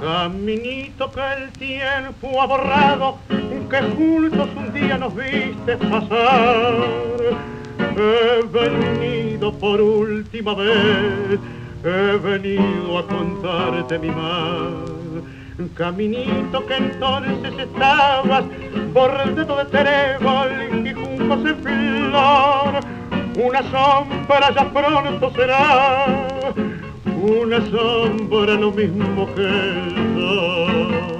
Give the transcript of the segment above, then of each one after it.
Caminito que el tiempo ha borrado, que juntos un día nos viste pasar. He venido por última vez, he venido a contarte mi mal. Caminito que entonces estabas bordeado de trébol y juncos en flor. Una sombra ya pronto será, una sombra lo mismo que el sol.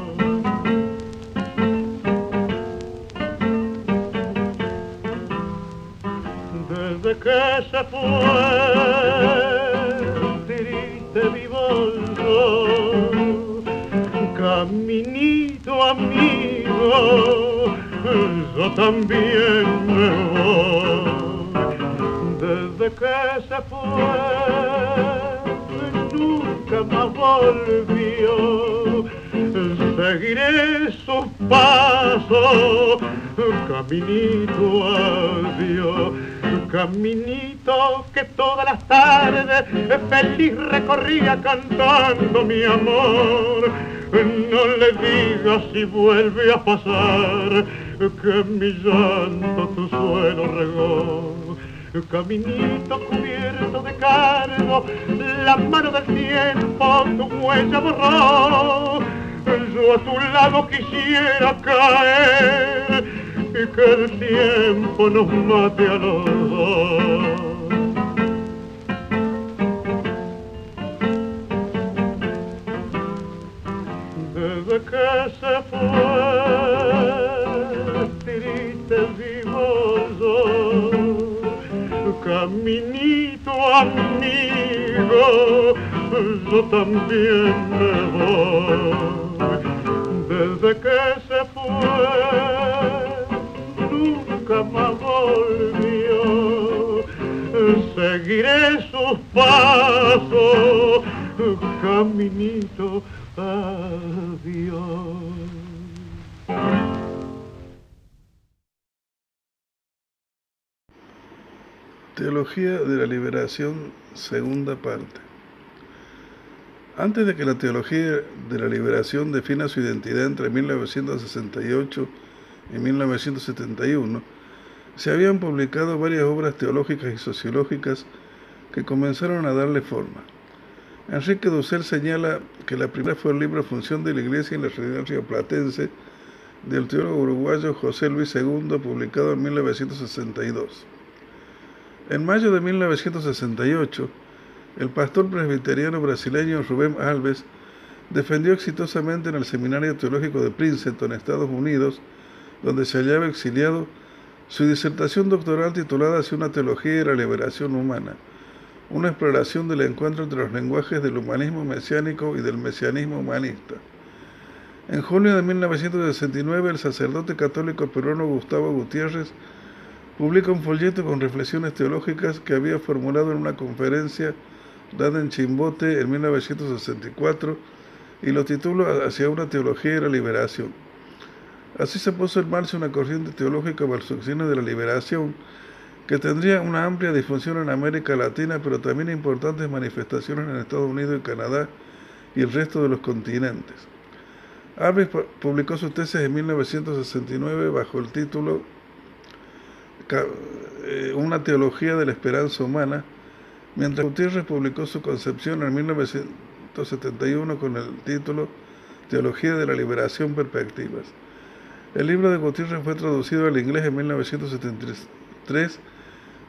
Desde que se fue, triste vivo caminito amigo, yo también me voy. Desde que se fue, nunca más volvió. Seguiré sus pasos, caminito adiós, caminito que todas las tardes feliz recorría cantando mi amor. No le digas si vuelve a pasar que mi llanto tu suelo regó caminito cubierto de cargo, la mano del tiempo tu huella borró. Yo a tu lado quisiera caer y que el tiempo nos mate a los. Que se fue, triste vivo yo caminito amigo, yo también me voy. Desde que se fue, nunca más volvió. Seguiré sus pasos, caminito. Teología de la Liberación, segunda parte. Antes de que la teología de la liberación defina su identidad entre 1968 y 1971, se habían publicado varias obras teológicas y sociológicas que comenzaron a darle forma. Enrique Dussel señala que la primera fue el libro Función de la Iglesia en la realidad rioplatense del teólogo uruguayo José Luis II, publicado en 1962. En mayo de 1968, el pastor presbiteriano brasileño Rubén Alves defendió exitosamente en el Seminario Teológico de Princeton, Estados Unidos, donde se hallaba exiliado, su disertación doctoral titulada Hacia una teología y la liberación humana, una exploración del encuentro entre los lenguajes del humanismo mesiánico y del mesianismo humanista. En junio de 1969, el sacerdote católico peruano Gustavo Gutiérrez publica un folleto con reflexiones teológicas que había formulado en una conferencia dada en Chimbote en 1964 y lo titula Hacia una teología y la liberación. Así se puso en marcha una corriente teológica balsucina de la liberación que tendría una amplia difusión en América Latina, pero también importantes manifestaciones en Estados Unidos y Canadá y el resto de los continentes. Alves publicó su tesis en 1969 bajo el título una teología de la esperanza humana, mientras Gutiérrez publicó su concepción en 1971 con el título Teología de la Liberación Perspectivas. El libro de Gutiérrez fue traducido al inglés en 1973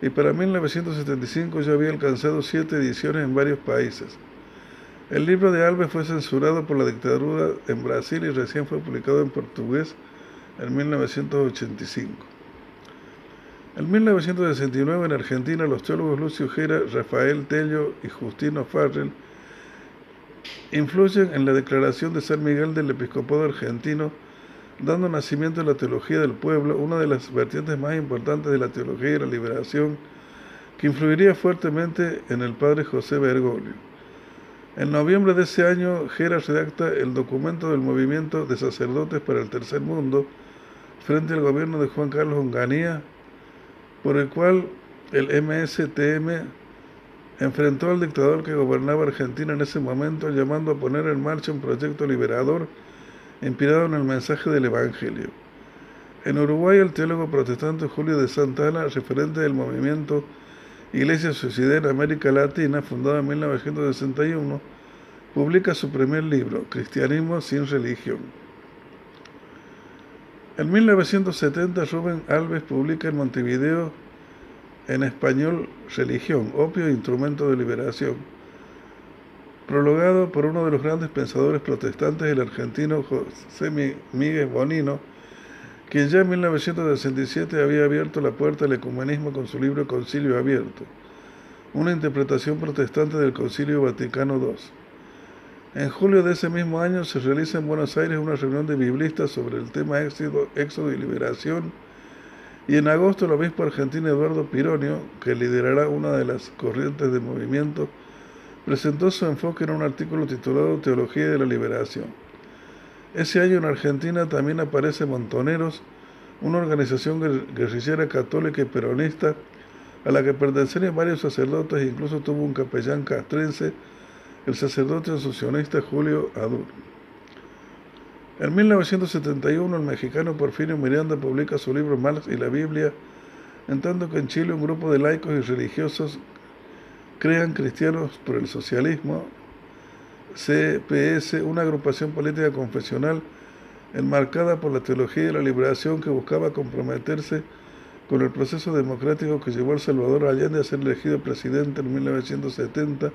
y para 1975 ya había alcanzado siete ediciones en varios países. El libro de Alves fue censurado por la dictadura en Brasil y recién fue publicado en portugués en 1985. En 1969 en Argentina los teólogos Lucio Gera, Rafael Tello y Justino Farrell influyen en la declaración de San Miguel del Episcopado argentino, dando nacimiento a la teología del pueblo, una de las vertientes más importantes de la teología de la liberación, que influiría fuertemente en el padre José Bergoglio. En noviembre de ese año, Gera redacta el documento del movimiento de sacerdotes para el tercer mundo frente al gobierno de Juan Carlos Onganía por el cual el MSTM enfrentó al dictador que gobernaba Argentina en ese momento, llamando a poner en marcha un proyecto liberador inspirado en el mensaje del Evangelio. En Uruguay, el teólogo protestante Julio de Santana, referente del movimiento Iglesia Suicida en América Latina, fundado en 1961, publica su primer libro, Cristianismo sin religión. En 1970, Rubén Alves publica en Montevideo en español Religión, opio e instrumento de liberación, prologado por uno de los grandes pensadores protestantes, el argentino José Miguel Bonino, quien ya en 1967 había abierto la puerta al ecumenismo con su libro Concilio Abierto, una interpretación protestante del Concilio Vaticano II. En julio de ese mismo año se realiza en Buenos Aires una reunión de biblistas sobre el tema éxodo, éxodo y liberación y en agosto el obispo argentino Eduardo Pironio, que liderará una de las corrientes de movimiento, presentó su enfoque en un artículo titulado Teología de la Liberación. Ese año en Argentina también aparece Montoneros, una organización guerrillera católica y peronista a la que pertenecían varios sacerdotes e incluso tuvo un capellán castrense, el sacerdote asuncionista Julio Adur. En 1971 el mexicano Porfirio Miranda publica su libro Marx y la Biblia, en tanto que en Chile un grupo de laicos y religiosos crean Cristianos por el Socialismo, CPS, una agrupación política confesional enmarcada por la teología de la liberación que buscaba comprometerse con el proceso democrático que llevó al Salvador Allende a ser elegido presidente en 1970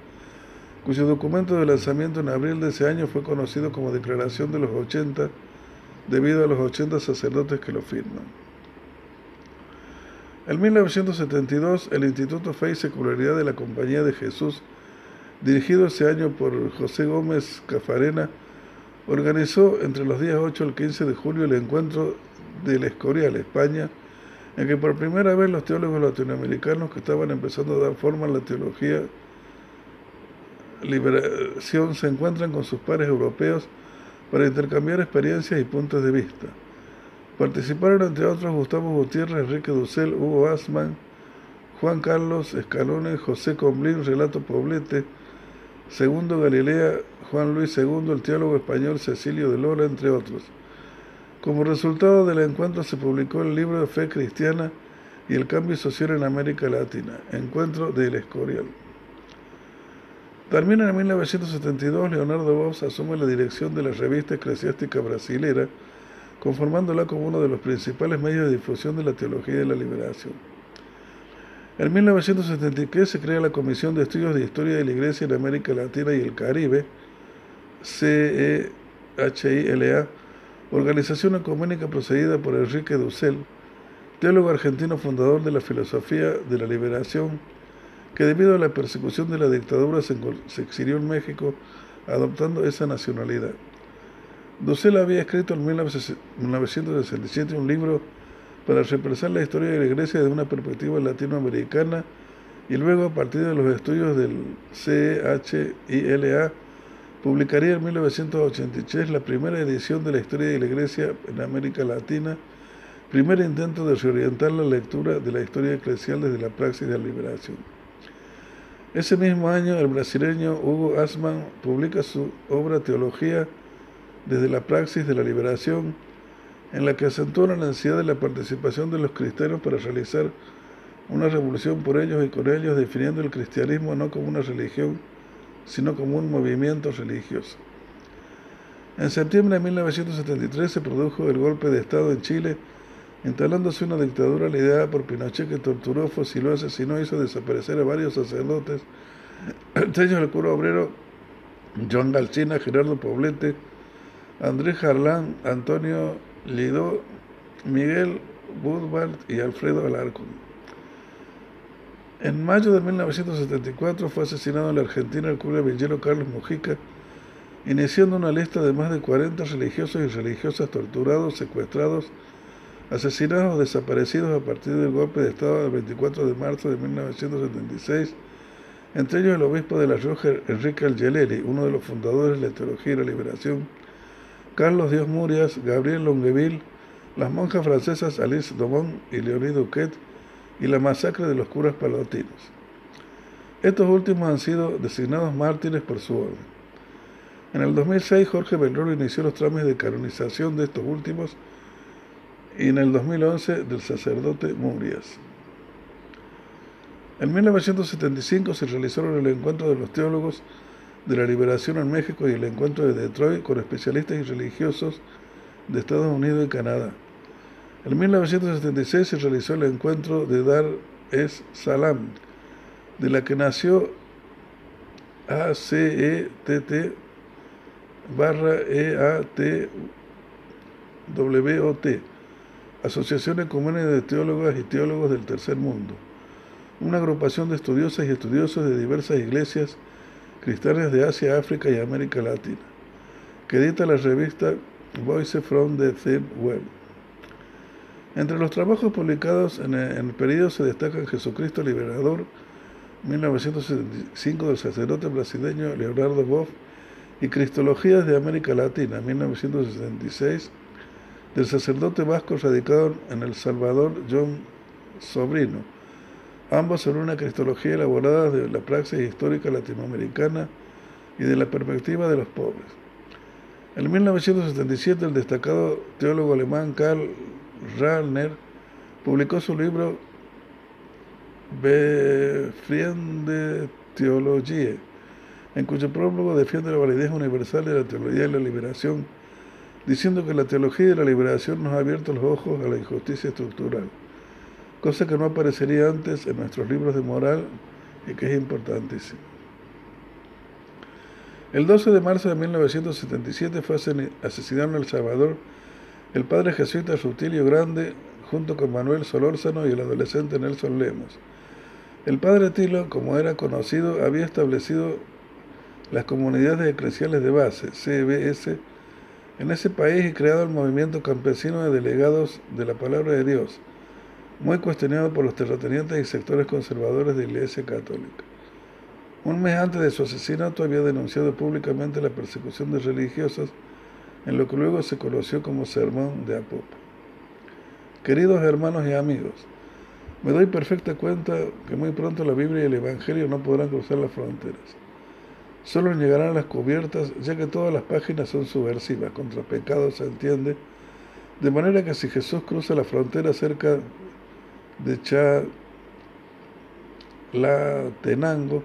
cuyo documento de lanzamiento en abril de ese año fue conocido como Declaración de los 80, debido a los 80 sacerdotes que lo firman. En 1972, el Instituto Fe y Secularidad de la Compañía de Jesús, dirigido ese año por José Gómez Cafarena, organizó entre los días 8 al 15 de julio el encuentro del Escorial, España, en que por primera vez los teólogos latinoamericanos que estaban empezando a dar forma a la teología liberación se encuentran con sus pares europeos para intercambiar experiencias y puntos de vista. Participaron entre otros Gustavo Gutiérrez, Enrique Dussel, Hugo Asman, Juan Carlos Escalone, José Comblín, Relato Poblete, Segundo Galilea, Juan Luis II, el teólogo español Cecilio de Lora, entre otros. Como resultado del encuentro se publicó el libro de Fe Cristiana y el Cambio Social en América Latina, Encuentro del Escorial. También en 1972 Leonardo Bosch asume la dirección de la revista eclesiástica brasilera, conformándola como uno de los principales medios de difusión de la teología de la liberación. En 1973 se crea la Comisión de Estudios de Historia de la Iglesia en América Latina y el Caribe, CEHILA, organización ecuménica procedida por Enrique Dussel, teólogo argentino fundador de la filosofía de la liberación que debido a la persecución de la dictadura se, exilió en México adoptando esa nacionalidad. Dussel había escrito en 1967 un libro para represar la historia de la Iglesia desde una perspectiva latinoamericana y luego a partir de los estudios del CHILA publicaría en 1983 la primera edición de la historia de la Iglesia en América Latina, primer intento de reorientar la lectura de la historia eclesial desde la praxis de la liberación. Ese mismo año, el brasileño Hugo Asman publica su obra Teología desde la praxis de la liberación, en la que acentúa la necesidad de la participación de los cristianos para realizar una revolución por ellos y con ellos, definiendo el cristianismo no como una religión, sino como un movimiento religioso. En septiembre de 1973 se produjo el golpe de Estado en Chile, instalándose una dictadura liderada por Pinochet que torturó, fusiló, asesinó, hizo desaparecer a varios sacerdotes, entre ellos el cura obrero John Galcina, Gerardo Poblete, Andrés Jarlán, Antonio Lidó, Miguel Budwald y Alfredo Alarcón. En mayo de 1974 fue asesinado en la Argentina el cura villero Carlos Mujica, iniciando una lista de más de 40 religiosos y religiosas torturados, secuestrados, asesinados o desaparecidos a partir del golpe de Estado del 24 de marzo de 1976, entre ellos el obispo de La Rioja, Enrique Algeleli, uno de los fundadores de la teología y la liberación, Carlos Dios Murias, Gabriel Longueville, las monjas francesas Alice Domon y Leonie Duquet, y la masacre de los curas palatinos. Estos últimos han sido designados mártires por su orden. En el 2006 Jorge Belrolo inició los trámites de canonización de estos últimos y en el 2011 del sacerdote Murias. En 1975 se realizaron el encuentro de los teólogos de la liberación en México y el encuentro de Detroit con especialistas y religiosos de Estados Unidos y Canadá. En 1976 se realizó el encuentro de Dar es Salam, de la que nació ACETT barra EATWOT, Asociación Ecumenia de Teólogas y Teólogos del Tercer Mundo, una agrupación de estudiosas y estudiosos de diversas iglesias cristianas de Asia, África y América Latina, que edita la revista Voice from the Third World. Entre los trabajos publicados en el, periodo se destacan Jesucristo Liberador, 1975 del sacerdote brasileño Leonardo Boff, y Cristologías de América Latina, 1966, del sacerdote vasco radicado en El Salvador, John Sobrino, ambos sobre una cristología elaborada de la praxis histórica latinoamericana y de la perspectiva de los pobres. En 1977, el destacado teólogo alemán Karl Rahner publicó su libro Befriende Theologie, en cuyo prólogo defiende la validez universal de la teología y la liberación, diciendo que la teología de la liberación nos ha abierto los ojos a la injusticia estructural, cosa que no aparecería antes en nuestros libros de moral y que es importantísimo. El 12 de marzo de 1977 fue asesinado en El Salvador el padre jesuita Rutilio Grande junto con Manuel Solórzano y el adolescente Nelson Lemos. El padre Tilo, como era conocido, había establecido las comunidades eclesiales de base, CBS, en ese país y creado el movimiento campesino de delegados de la palabra de Dios, muy cuestionado por los terratenientes y sectores conservadores de la Iglesia Católica. Un mes antes de su asesinato había denunciado públicamente la persecución de religiosos en lo que luego se conoció como Sermón de Apopo. Queridos hermanos y amigos, me doy perfecta cuenta que muy pronto la Biblia y el Evangelio no podrán cruzar las fronteras solo llegarán a las cubiertas, ya que todas las páginas son subversivas, contra pecados se entiende, de manera que si Jesús cruza la frontera cerca de Tenango,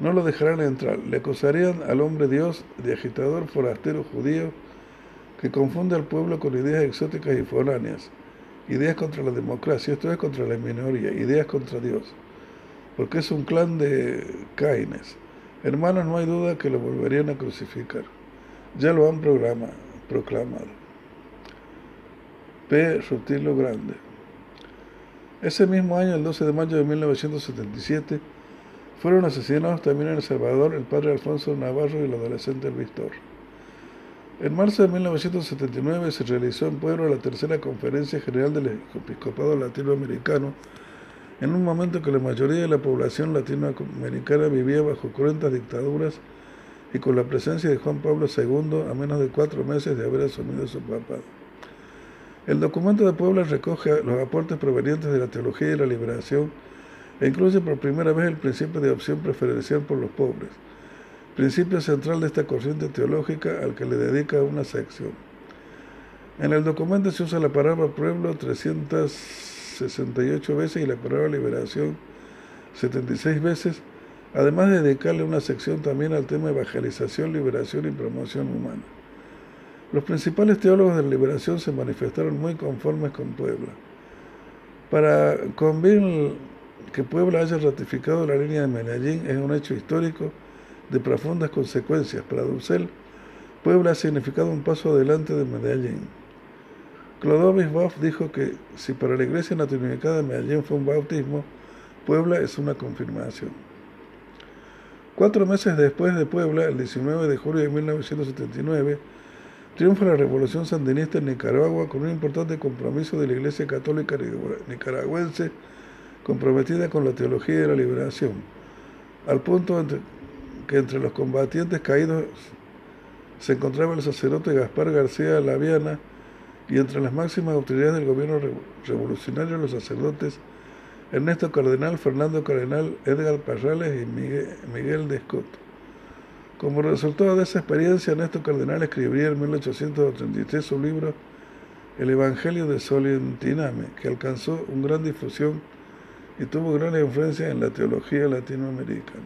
no lo dejarán entrar, le acusarían al hombre Dios de agitador forastero judío que confunde al pueblo con ideas exóticas y foráneas, ideas contra la democracia, esto es contra la minoría, ideas contra Dios, porque es un clan de Caines Hermanos, no hay duda que lo volverían a crucificar. Ya lo han proclamado. P. Rutilo Grande. Ese mismo año, el 12 de mayo de 1977, fueron asesinados también en El Salvador el padre Alfonso Navarro y el adolescente Luis Torres. En marzo de 1979 se realizó en Puebla la tercera conferencia general del episcopado latinoamericano en un momento que la mayoría de la población latinoamericana vivía bajo cruentas dictaduras y con la presencia de Juan Pablo II a menos de cuatro meses de haber asumido su papado. El documento de Puebla recoge los aportes provenientes de la teología y la liberación e incluye por primera vez el principio de opción preferencial por los pobres, principio central de esta corriente teológica al que le dedica una sección. En el documento se usa la palabra pueblo 300 68 veces y la palabra liberación 76 veces, además de dedicarle una sección también al tema evangelización, liberación y promoción humana. Los principales teólogos de la liberación se manifestaron muy conformes con Puebla. Para convenir que Puebla haya ratificado la línea de Medellín es un hecho histórico de profundas consecuencias. Para Dussel, Puebla ha significado un paso adelante de Medellín. Clodovis Boff dijo que si para la iglesia latinoamericana de Medellín fue un bautismo, Puebla es una confirmación. Cuatro meses después de Puebla, el 19 de julio de 1979, triunfa la revolución sandinista en Nicaragua con un importante compromiso de la Iglesia Católica nicaragüense comprometida con la teología de la liberación, al punto que entre los combatientes caídos se encontraba el sacerdote Gaspar García Laviana, y entre las máximas autoridades del gobierno revolucionario los sacerdotes Ernesto Cardenal, Fernando Cardenal, Edgar Parrales y Miguel, Miguel. Como resultado de esa experiencia, Ernesto Cardenal escribiría en 1883 su libro El Evangelio de Solentiname, que alcanzó una gran difusión y tuvo gran influencia en la teología latinoamericana.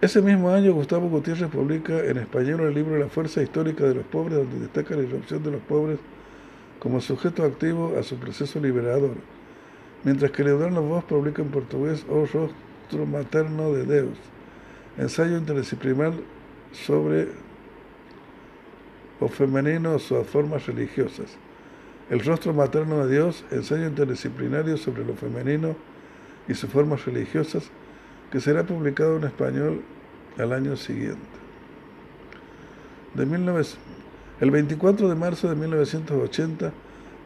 Ese mismo año, Gustavo Gutiérrez publica en español el libro La fuerza histórica de los pobres, donde destaca la irrupción de los pobres como sujeto activo a su proceso liberador, mientras que Leonardo Vos publica en portugués O Rostro Materno de Deus, ensayo interdisciplinar sobre o femenino o sus formas religiosas. El rostro materno de Dios, ensayo interdisciplinario sobre lo femenino y sus formas religiosas, que será publicado en español al año siguiente. De el 24 de marzo de 1980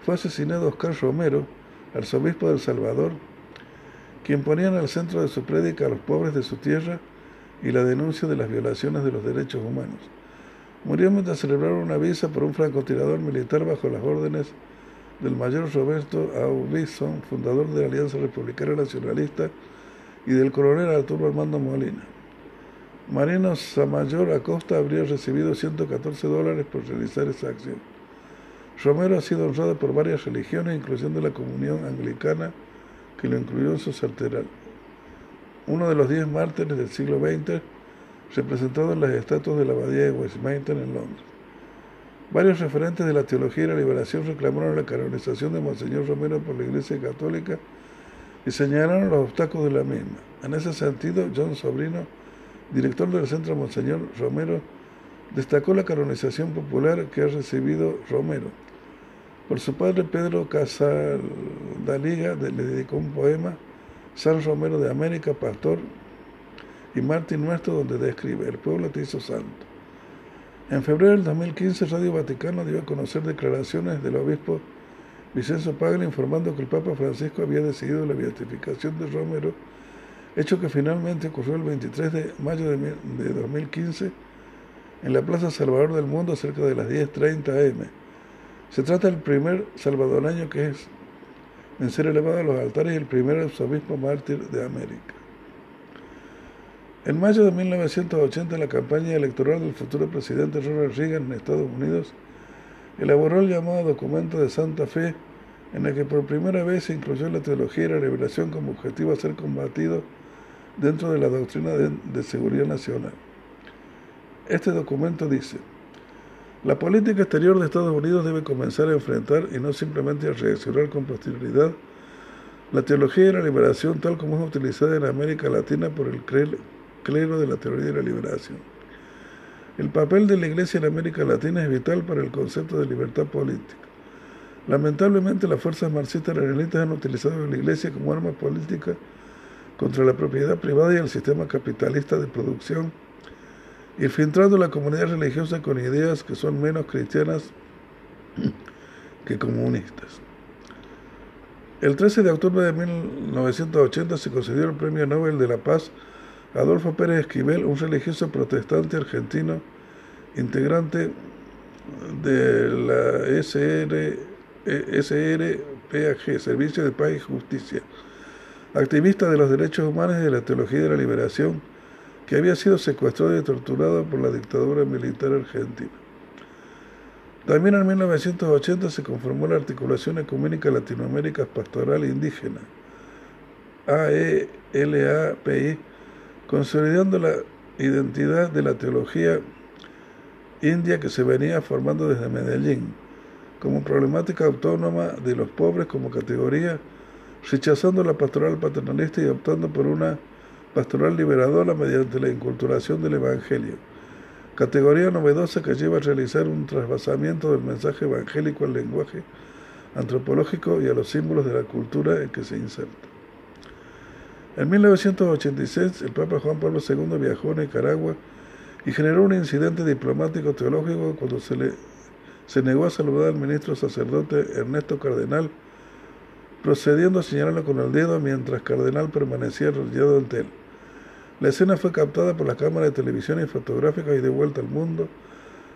fue asesinado Oscar Romero, arzobispo del Salvador, quien ponía en el centro de su prédica a los pobres de su tierra y la denuncia de las violaciones de los derechos humanos. Murió mientras celebraron una visa por un francotirador militar bajo las órdenes del mayor Roberto Aubison, fundador de la Alianza Republicana Nacionalista, y del coronel Arturo Armando Molina. Marino Samayor Acosta habría recibido 114 dólares por realizar esa acción. Romero ha sido honrado por varias religiones, incluyendo la comunión anglicana, que lo incluyó en su sarteral. Uno de los diez mártires del siglo XX, representado en las estatuas de la abadía de Westminster en Londres. Varios referentes de la teología y la liberación reclamaron la canonización de Monseñor Romero por la Iglesia Católica y señalaron los obstáculos de la misma. En ese sentido, John Sobrino director del Centro Monseñor Romero, destacó la canonización popular que ha recibido Romero. Por su padre Pedro Casaldaliga le dedicó un poema, San Romero de América, pastor, y Martín Nuestro, donde describe, el pueblo te hizo santo. En febrero del 2015, Radio Vaticano dio a conocer declaraciones del obispo Vicenzo Paglia informando que el Papa Francisco había decidido la beatificación de Romero hecho que finalmente ocurrió el 23 de mayo de 2015 en la Plaza Salvador del Mundo cerca de las 10.30 am. Se trata del primer salvadoreño que es en ser elevado a los altares el primer arzobispo mártir de América. En mayo de 1980, la campaña electoral del futuro presidente Ronald Reagan en Estados Unidos elaboró el llamado documento de Santa Fe, en el que por primera vez se incluyó la teología y la revelación como objetivo a ser combatido dentro de la doctrina de, seguridad nacional. Este documento dice, la política exterior de Estados Unidos debe comenzar a enfrentar y no simplemente a reaccionar con posterioridad la teología de la liberación tal como es utilizada en América Latina por el clero de la teoría de la liberación. El papel de la Iglesia en América Latina es vital para el concepto de libertad política. Lamentablemente las fuerzas marxistas-leninistas han utilizado a la Iglesia como arma política contra la propiedad privada y el sistema capitalista de producción, infiltrando la comunidad religiosa con ideas que son menos cristianas que comunistas. El 13 de octubre de 1980 se concedió el Premio Nobel de la Paz a Adolfo Pérez Esquivel, un religioso protestante argentino, integrante de la SR, SRPAG, Servicio de Paz y Justicia, activista de los derechos humanos y de la teología de la liberación, que había sido secuestrado y torturado por la dictadura militar argentina. También en 1980 se conformó la Articulación Ecuménica Latinoamérica Pastoral Indígena, AELAPI, consolidando la identidad de la teología india que se venía formando desde Medellín, como problemática autónoma de los pobres como categoría rechazando la pastoral paternalista y optando por una pastoral liberadora mediante la inculturación del Evangelio, categoría novedosa que lleva a realizar un trasvasamiento del mensaje evangélico al lenguaje antropológico y a los símbolos de la cultura en que se inserta. En 1986, el Papa Juan Pablo II viajó a Nicaragua y generó un incidente diplomático teológico cuando se, le, se negó a saludar al ministro sacerdote Ernesto Cardenal, procediendo a señalarlo con el dedo mientras Cardenal permanecía arrodillado ante él. La escena fue captada por las cámaras de televisión y fotográficas y de vuelta al mundo,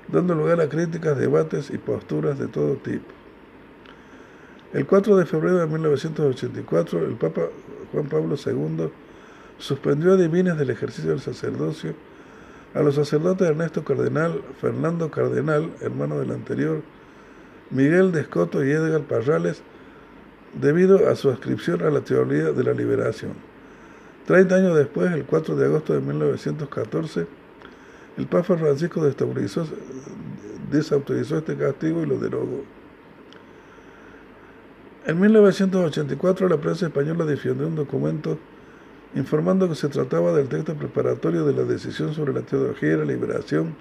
dando lugar a críticas, debates y posturas de todo tipo. El 4 de febrero de 1984, el Papa Juan Pablo II suspendió a divinas del ejercicio del sacerdocio a los sacerdotes Ernesto Cardenal, Fernando Cardenal, hermano del anterior, Miguel de Escoto y Edgar Parrales, debido a su adscripción a la teoría de la liberación. Treinta años después, el 4 de agosto de 1914, el Papa Francisco desautorizó este castigo y lo derogó. En 1984 la prensa española difundió un documento informando que se trataba del texto preparatorio de la decisión sobre la teología y la liberación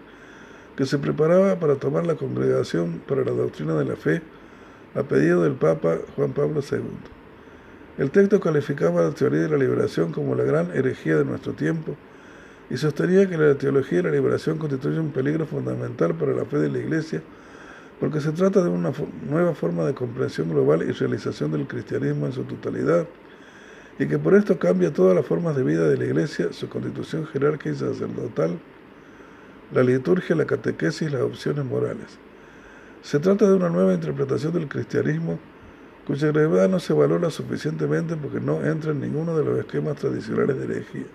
que se preparaba para tomar la congregación para la doctrina de la fe a pedido del Papa Juan Pablo II. El texto calificaba la teoría de la liberación como la gran herejía de nuestro tiempo y sostenía que la teología de la liberación constituye un peligro fundamental para la fe de la Iglesia porque se trata de una nueva forma de comprensión global y realización del cristianismo en su totalidad, y que por esto cambia todas las formas de vida de la Iglesia, su constitución jerárquica y sacerdotal, la liturgia, la catequesis y las opciones morales. Se trata de una nueva interpretación del cristianismo cuya gravedad no se valora suficientemente porque no entra en ninguno de los esquemas tradicionales de herejía.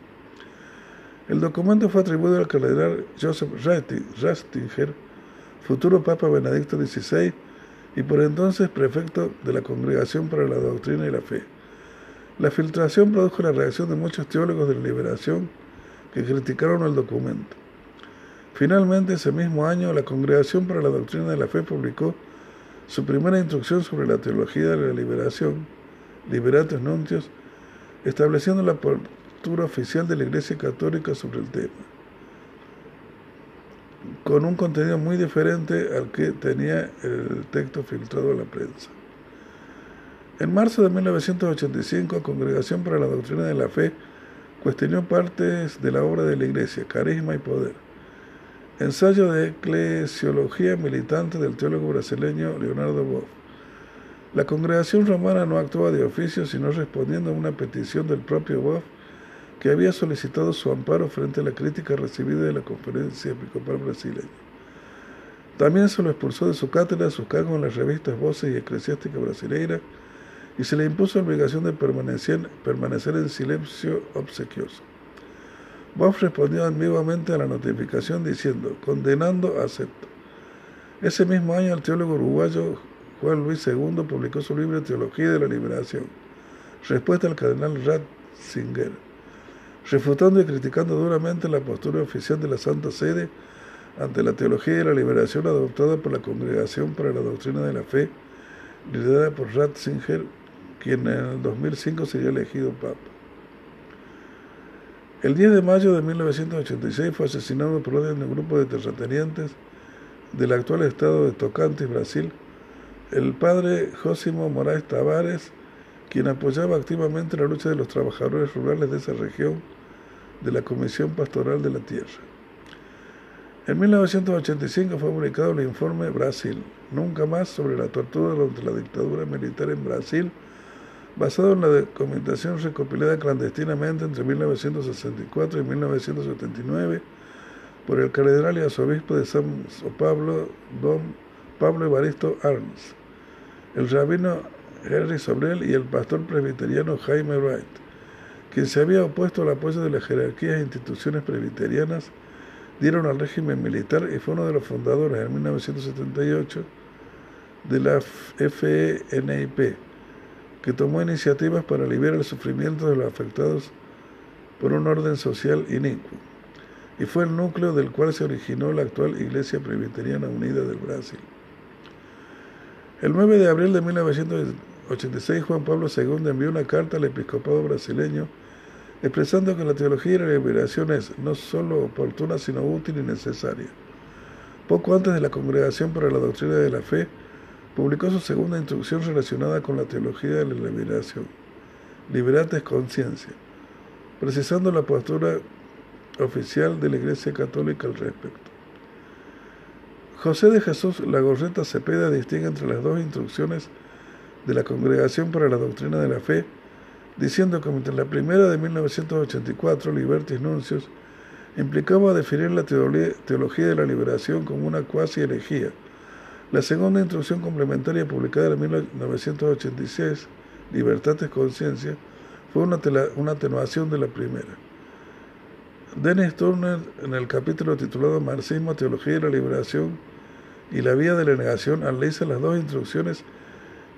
El documento fue atribuido al cardenal Joseph Ratzinger, futuro Papa Benedicto XVI y por entonces prefecto de la Congregación para la Doctrina y la Fe. La filtración produjo la reacción de muchos teólogos de la liberación que criticaron el documento. Finalmente, ese mismo año, la Congregación para la Doctrina de la Fe publicó su primera instrucción sobre la teología de la liberación, Liberatus Nuntios, estableciendo la postura oficial de la Iglesia Católica sobre el tema con un contenido muy diferente al que tenía el texto filtrado a la prensa. En marzo de 1985, Congregación para la Doctrina de la Fe cuestionó partes de la obra de la Iglesia, Carisma y Poder. Ensayo de eclesiología militante del teólogo brasileño Leonardo Boff. La congregación romana no actuaba de oficio, sino respondiendo a una petición del propio Boff que había solicitado su amparo frente a la crítica recibida de la Conferencia Episcopal Brasileña. También se lo expulsó de su cátedra, sus cargos en las revistas Voces y Eclesiástica Brasileira, y se le impuso la obligación de permanecer en silencio obsequioso. Boff respondió ambiguamente a la notificación diciendo, condenando, acepto. Ese mismo año el teólogo uruguayo Juan Luis II publicó su libro Teología de la Liberación, respuesta al cardenal Ratzinger refutando y criticando duramente la postura oficial de la Santa Sede ante la teología de la liberación adoptada por la Congregación para la Doctrina de la Fe, liderada por Ratzinger, quien en el 2005 sería elegido Papa. El 10 de mayo de 1986 fue asesinado por orden de un grupo de terratenientes del actual estado de Tocantins, Brasil, el padre Jósimo Moraes Tavares, quien apoyaba activamente la lucha de los trabajadores rurales de esa región de la Comisión Pastoral de la Tierra. En 1985 fue publicado el informe Brasil, nunca más sobre la tortura durante la dictadura militar en Brasil, basado en la documentación recopilada clandestinamente entre 1964 y 1979 por el cardenal y arzobispo de San Pablo, don Pablo Evaristo Arns, el rabino Henry Sobrel y el pastor presbiteriano Jaime Wright quien se había opuesto al apoyo de las jerarquías e instituciones presbiterianas, dieron al régimen militar y fue uno de los fundadores en 1978 de la FENIP, que tomó iniciativas para aliviar el sufrimiento de los afectados por un orden social inicuo, y fue el núcleo del cual se originó la actual Iglesia Presbiteriana Unida del Brasil. El 9 de abril de 1986, Juan Pablo II envió una carta al episcopado brasileño expresando que la teología de la liberación es no solo oportuna, sino útil y necesaria. Poco antes de la Congregación para la Doctrina de la Fe, publicó su segunda instrucción relacionada con la teología de la liberación, Liberates Conciencia, precisando la postura oficial de la Iglesia Católica al respecto. José de Jesús Lagorreta Cepeda distingue entre las dos instrucciones de la Congregación para la Doctrina de la Fe diciendo que mientras la primera de 1984, Libertis Nuncios, implicaba definir la teología de la liberación como una cuasi herejía, La segunda instrucción complementaria publicada en 1986, Libertad es Conciencia, fue una, una atenuación de la primera. Dennis Turner, en el capítulo titulado Marxismo, Teología y la Liberación y la Vía de la Negación, analiza las dos instrucciones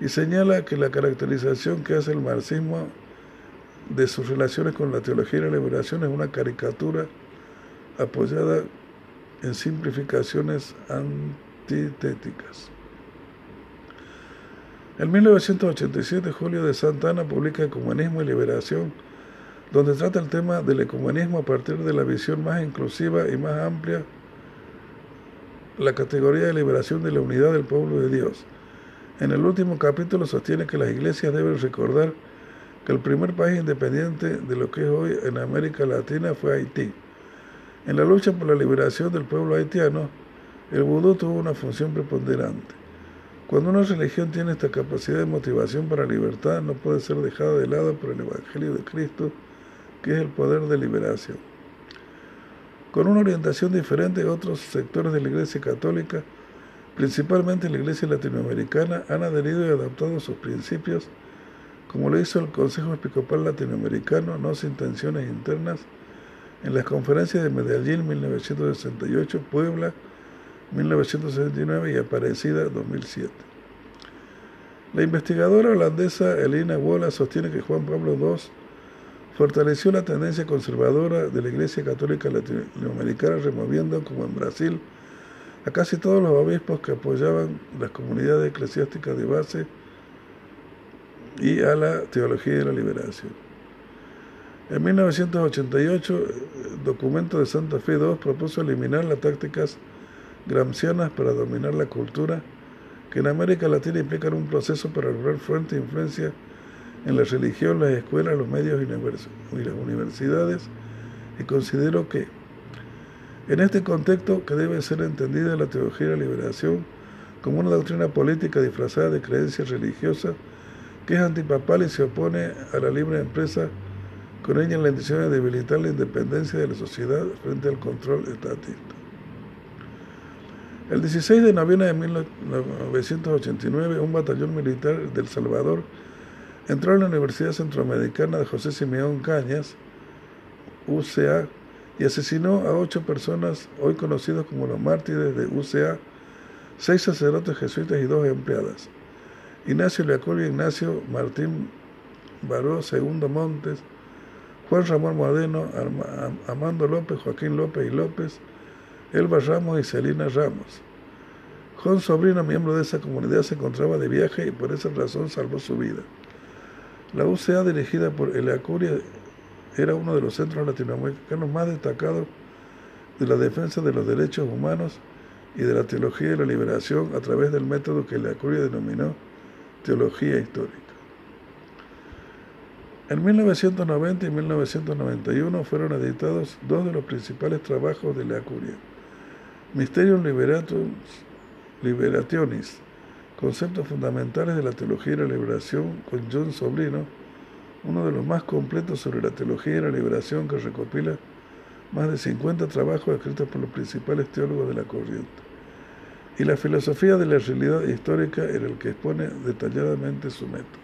y señala que la caracterización que hace el marxismo de sus relaciones con la teología y la liberación es una caricatura apoyada en simplificaciones antitéticas. En 1987, Julio de Santana publica Ecumenismo y Liberación, donde trata el tema del ecumenismo a partir de la visión más inclusiva y más amplia, la categoría de liberación de la unidad del pueblo de Dios. En el último capítulo sostiene que las iglesias deben recordar que el primer país independiente de lo que es hoy en América Latina fue Haití. En la lucha por la liberación del pueblo haitiano, el vudú tuvo una función preponderante. Cuando una religión tiene esta capacidad de motivación para libertad, no puede ser dejada de lado por el Evangelio de Cristo, que es el poder de liberación. Con una orientación diferente, otros sectores de la Iglesia Católica, principalmente la Iglesia Latinoamericana, han adherido y adaptado sus principios como lo hizo el Consejo Episcopal Latinoamericano, no sin tensiones internas, en las conferencias de Medellín 1968, Puebla 1969 y Aparecida 2007. La investigadora holandesa Elina Wola sostiene que Juan Pablo II fortaleció la tendencia conservadora de la Iglesia Católica Latinoamericana, removiendo, como en Brasil, a casi todos los obispos que apoyaban las comunidades eclesiásticas de base y a la teología de la liberación. En 1988, el documento de Santa Fe II propuso eliminar las tácticas gramscianas para dominar la cultura, que en América Latina implican un proceso para lograr fuerte influencia en la religión, las escuelas, los medios y las universidades, y considero que en este contexto que debe ser entendida la teología de la liberación como una doctrina política disfrazada de creencias religiosas, que es antipapal y se opone a la libre empresa, con ella la intención de debilitar la independencia de la sociedad frente al control estatista. El 16 de noviembre de 1989, un batallón militar del Salvador entró en la Universidad Centroamericana de José Simeón Cañas, UCA, y asesinó a ocho personas, hoy conocidos como los mártires de UCA, seis sacerdotes jesuitas y dos empleadas. Ignacio Leacolio, Ignacio Martín Baró, Segundo Montes, Juan Ramón Modeno, Amando López, Joaquín López y López, Elba Ramos y Celina Ramos. Juan Sobrino, miembro de esa comunidad, se encontraba de viaje y por esa razón salvó su vida. La UCA, dirigida por Eleacuria, era uno de los centros latinoamericanos más destacados de la defensa de los derechos humanos y de la teología de la liberación a través del método que Eleacuria denominó Teología Histórica. En 1990 y 1991 fueron editados dos de los principales trabajos de Leacuria, Mysterium Liberationis, conceptos fundamentales de la teología de la liberación, con John Sobrino, uno de los más completos sobre la teología de la liberación que recopila más de 50 trabajos escritos por los principales teólogos de la corriente y la filosofía de la realidad histórica en el que expone detalladamente su método.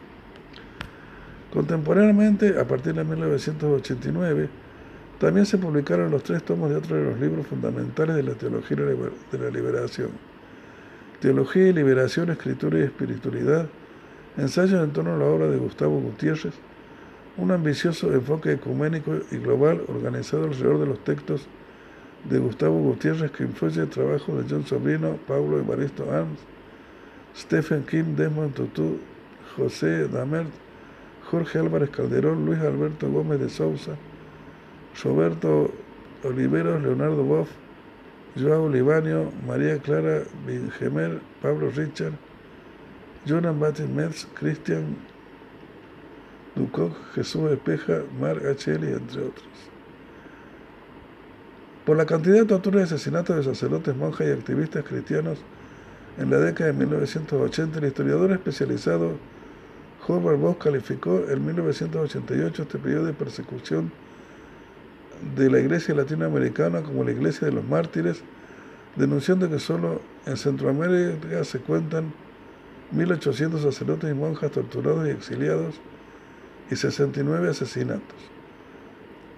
Contemporáneamente, a partir de 1989, también se publicaron los tres tomos de otro de los libros fundamentales de la teología de la liberación. Teología y liberación, escritura y espiritualidad, ensayos en torno a la obra de Gustavo Gutiérrez, un ambicioso enfoque ecuménico y global organizado alrededor de los textos de Gustavo Gutiérrez que influye el trabajo de John Sobrino, Pablo Evaristo Arms, Stephen Kim, Desmond Tutu, José Damert, Jorge Álvarez Calderón, Luis Alberto Gómez de Sousa, Roberto Oliveros, Leonardo Boff, Joao Libanio, María Clara Bingemer, Pablo Richard, Jonan Batin Metz, Cristian Ducoc, Jesús Espeja, Marc Acheli, entre otros. Por la cantidad de torturas y asesinatos de sacerdotes, monjas y activistas cristianos en la década de 1980, el historiador especializado Howard Bosch calificó en 1988 este periodo de persecución de la Iglesia latinoamericana como la Iglesia de los mártires, denunciando que solo En Centroamérica se cuentan 1.800 sacerdotes y monjas torturados y exiliados y 69 asesinatos.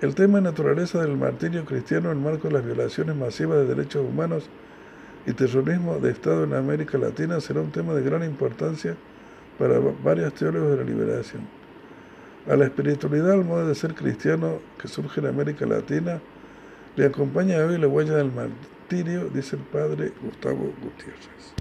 El tema naturaleza del martirio cristiano en marco de las violaciones masivas de derechos humanos y terrorismo de Estado en América Latina será un tema de gran importancia para varios teólogos de la liberación. A la espiritualidad, al modo de ser cristiano que surge en América Latina, le acompaña hoy la huella del martirio, dice el padre Gustavo Gutiérrez.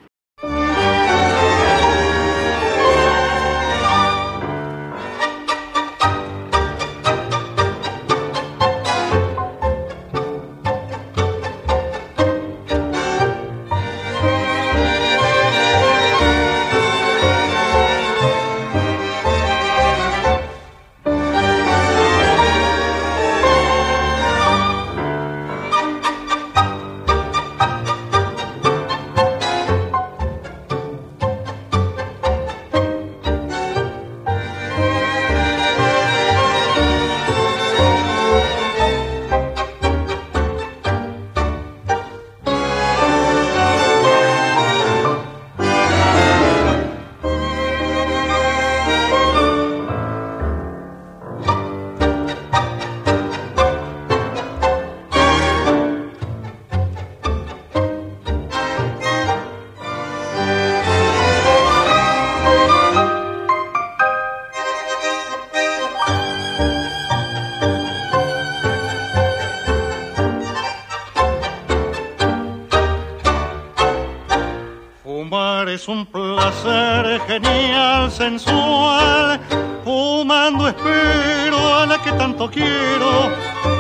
Sensual, fumando espero a la que tanto quiero,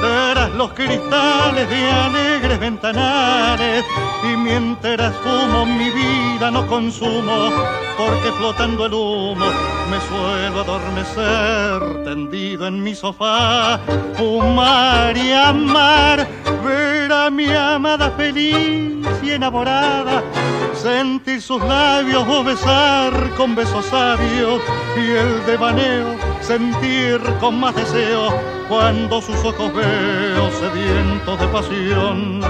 tras los cristales de alegres ventanales, y mientras fumo mi vida no consumo, porque flotando el humo me suelo adormecer tendido en mi sofá, fumar y amar, ver a mi amada feliz y enamorada sentir sus labios o besar con besos sabios y el devaneo sentir con más deseo cuando sus ojos veo sedientos de pasión.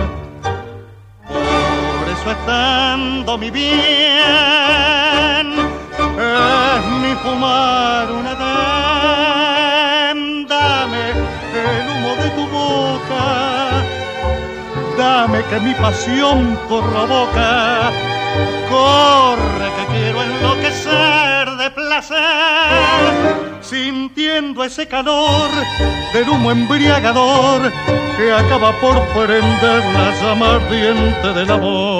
Por eso estando mi bien, es mi fumar una. Dame el humo de tu boca, dame que mi pasión provoca Corre que quiero enloquecer de placer, sintiendo ese calor del humo embriagador que acaba por prender la llama ardiente del amor.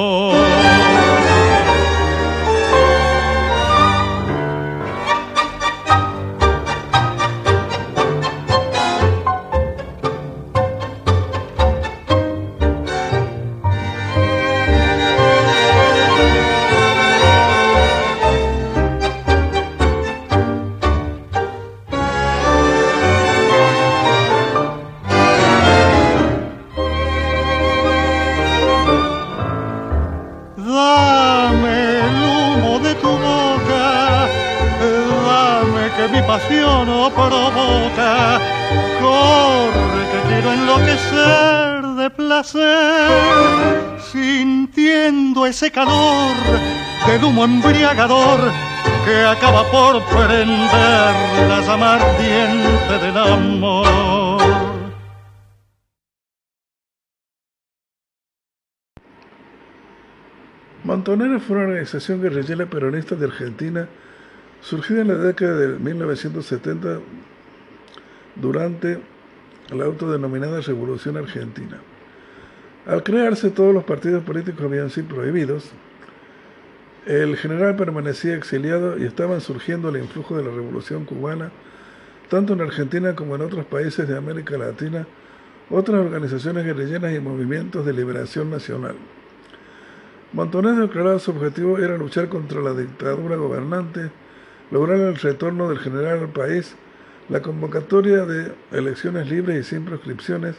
Ese calor del humo embriagador que acaba por prender la llama ardiente del amor. Montoneros fue una organización guerrillera peronista de Argentina surgida en la década de 1970 durante la autodenominada Revolución Argentina. Al crearse todos los partidos políticos habían sido prohibidos, el general permanecía exiliado y estaban surgiendo el influjo de la revolución cubana, tanto en Argentina como en otros países de América Latina, otras organizaciones guerrilleras y movimientos de liberación nacional. Montones declaraba su objetivo era luchar contra la dictadura gobernante, lograr el retorno del general al país, la convocatoria de elecciones libres y sin proscripciones,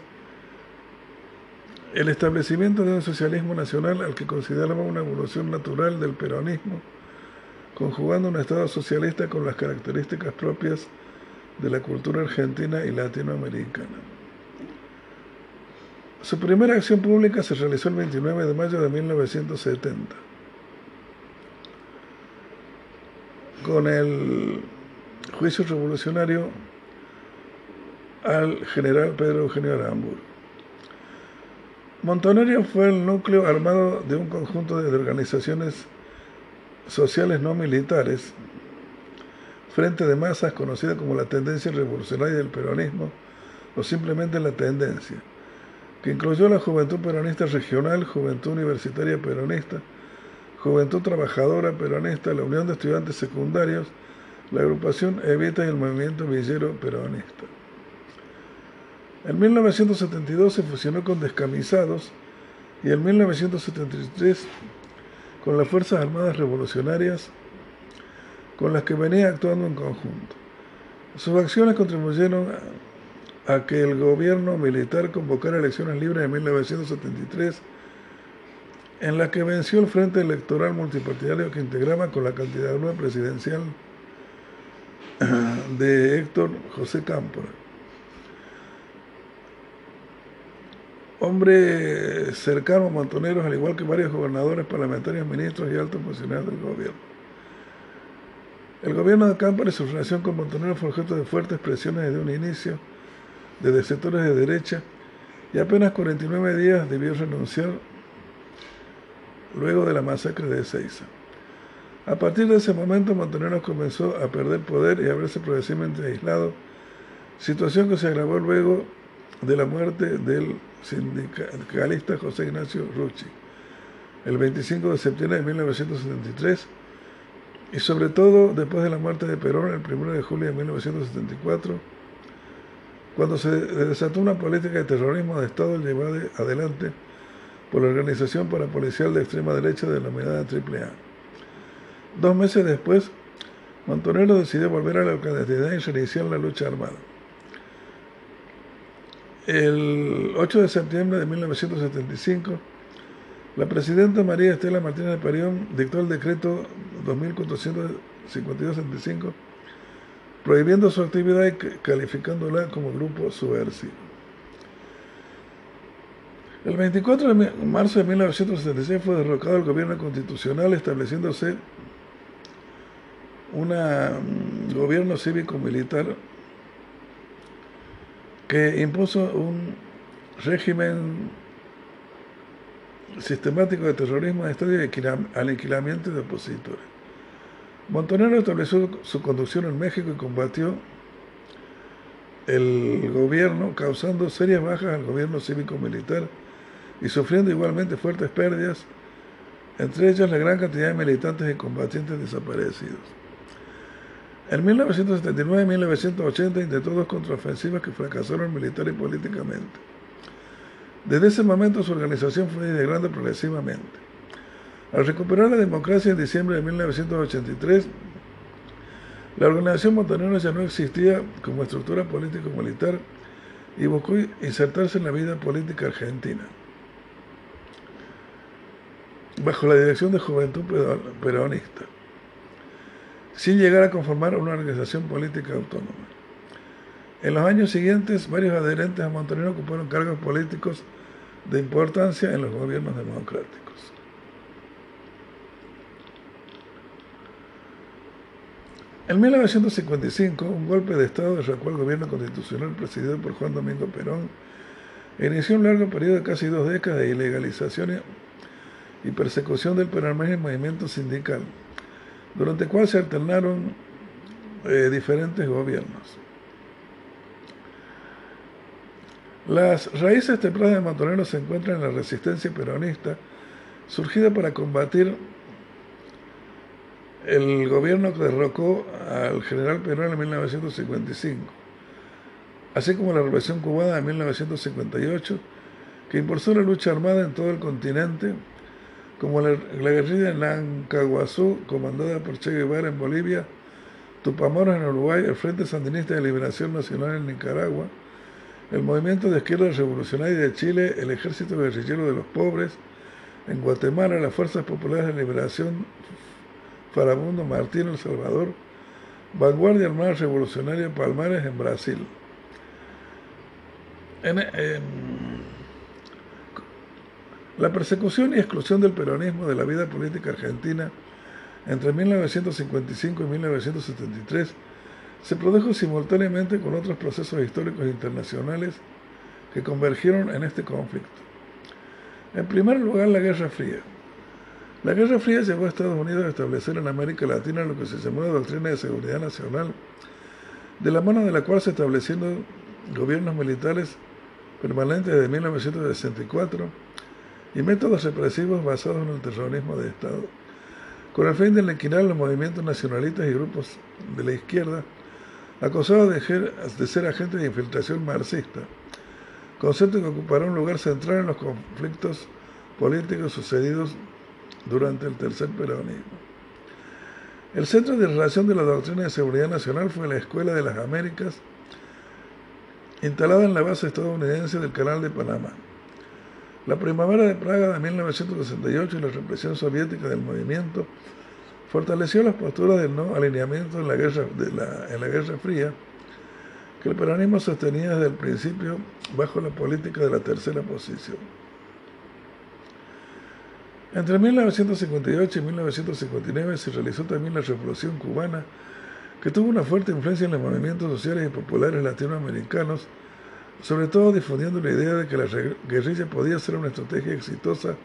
el establecimiento de un socialismo nacional al que consideraba una evolución natural del peronismo, conjugando un Estado socialista con las características propias de la cultura argentina y latinoamericana. Su primera acción pública se realizó el 29 de mayo de 1970, con el juicio revolucionario al general Pedro Eugenio Aramburu. Montoneros fue el núcleo armado de un conjunto de organizaciones sociales no militares, frente de masas conocida como la tendencia revolucionaria del peronismo o simplemente la tendencia, que incluyó la Juventud Peronista Regional, Juventud Universitaria Peronista, Juventud Trabajadora Peronista, la Unión de Estudiantes Secundarios, la agrupación Evita y el Movimiento Villero Peronista. En 1972 se fusionó con Descamisados y en 1973 con las Fuerzas Armadas Revolucionarias con las que venía actuando en conjunto. Sus acciones contribuyeron a que el gobierno militar convocara elecciones libres en 1973 en la que venció el Frente Electoral Multipartidario que integraba con la candidatura presidencial de Héctor José Cámpora. Hombre cercano a Montoneros, al igual que varios gobernadores, parlamentarios, ministros y altos funcionarios del gobierno. El gobierno de Cámpora y su relación con Montoneros fue objeto de fuertes presiones desde un inicio, desde sectores de derecha, y apenas 49 días debió renunciar luego de la masacre de Ezeiza. A partir de ese momento, Montoneros comenzó a perder poder y a verse progresivamente aislado, situación que se agravó luego de la muerte del sindicalista José Ignacio Rucci, el 25 de septiembre de 1973, y sobre todo después de la muerte de Perón el 1 de julio de 1974, cuando se desató una política de terrorismo de Estado llevada adelante por la Organización Parapolicial de Extrema Derecha denominada AAA. Dos meses después, Montonero decidió volver a la clandestinidad y reiniciar la lucha armada. El 8 de septiembre de 1975, la presidenta María Estela Martínez de Parión dictó el decreto 2452-75 prohibiendo su actividad y calificándola como grupo subversivo. El 24 de marzo de 1976 fue derrocado el gobierno constitucional estableciéndose un mm, gobierno cívico-militar que impuso un régimen sistemático de terrorismo de Estado y aniquilamiento de opositores. Montonero estableció su conducción en México y combatió el gobierno, causando serias bajas al gobierno cívico-militar y sufriendo igualmente fuertes pérdidas, entre ellas la gran cantidad de militantes y combatientes desaparecidos. En 1979 y 1980 intentó dos contraofensivas que fracasaron militar y políticamente. Desde ese momento su organización fue degrando progresivamente. Al recuperar la democracia en diciembre de 1983, la organización Montonero ya no existía como estructura político-militar y buscó insertarse en la vida política argentina bajo la dirección de Juventud Peronista, sin llegar a conformar una organización política autónoma. En los años siguientes, varios adherentes a Montonero ocuparon cargos políticos de importancia en los gobiernos democráticos. En 1955, un golpe de Estado derrocó el gobierno constitucional presidido por Juan Domingo Perón e inició un largo periodo de casi dos décadas de ilegalizaciones y persecución del peronismo y movimiento sindical, durante el cual se alternaron eh, diferentes gobiernos. Las raíces tempranas de Montonero se encuentran en la resistencia peronista, surgida para combatir el gobierno que derrocó al general Perón en 1955, así como la Revolución Cubana de 1958, que impulsó la lucha armada en todo el continente como la, guerrilla en Nancaguazú, comandada por Che Guevara en Bolivia, Tupamora en Uruguay, el Frente Sandinista de Liberación Nacional en Nicaragua, el Movimiento de Izquierda Revolucionaria de Chile, el Ejército Guerrillero de los Pobres, en Guatemala, las Fuerzas Populares de Liberación Farabundo Martín El Salvador, Vanguardia Armada Revolucionaria Palmares en Brasil. en, la persecución y exclusión del peronismo de la vida política argentina entre 1955 y 1973 se produjo simultáneamente con otros procesos históricos internacionales que convergieron en este conflicto. En primer lugar, la Guerra Fría. La Guerra Fría llevó a Estados Unidos a establecer en América Latina lo que se llamó la Doctrina de Seguridad Nacional, de la mano de la cual se establecieron gobiernos militares permanentes desde 1964 y métodos represivos basados en el terrorismo de Estado, con el fin de liquidar los movimientos nacionalistas y grupos de la izquierda acusados de, ser agentes de infiltración marxista, concepto que ocupará un lugar central en los conflictos políticos sucedidos durante el tercer peronismo. El centro de relación de la doctrina de seguridad nacional fue la Escuela de las Américas, instalada en la base estadounidense del Canal de Panamá. La primavera de Praga de 1968 y la represión soviética del movimiento fortaleció las posturas del no alineamiento en la Guerra, en la guerra Fría, que el peronismo sostenía desde el principio bajo la política de la tercera posición. Entre 1958 y 1959 se realizó también la Revolución cubana, que tuvo una fuerte influencia en los movimientos sociales y populares latinoamericanos, sobre todo difundiendo la idea de que la guerrilla podía ser una estrategia exitosa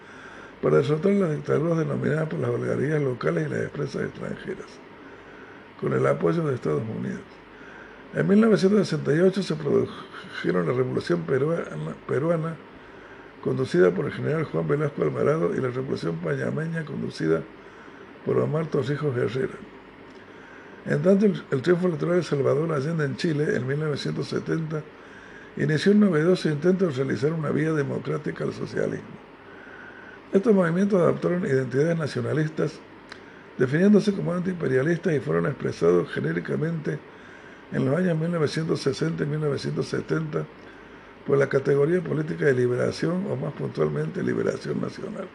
para derrotar las dictaduras denominadas por las oligarquías locales y las empresas extranjeras, con el apoyo de Estados Unidos. En 1968 se produjeron la Revolución Peruana, conducida por el general Juan Velasco Alvarado, y la Revolución Pañameña, conducida por Omar Torrijos Herrera. En tanto, el, el, triunfo electoral de Salvador Allende en Chile, en 1970, inició un novedoso intento de realizar una vía democrática al socialismo. Estos movimientos adoptaron identidades nacionalistas, definiéndose como antiimperialistas y fueron expresados genéricamente en los años 1960 y 1970 por la categoría política de liberación o más puntualmente liberación nacional.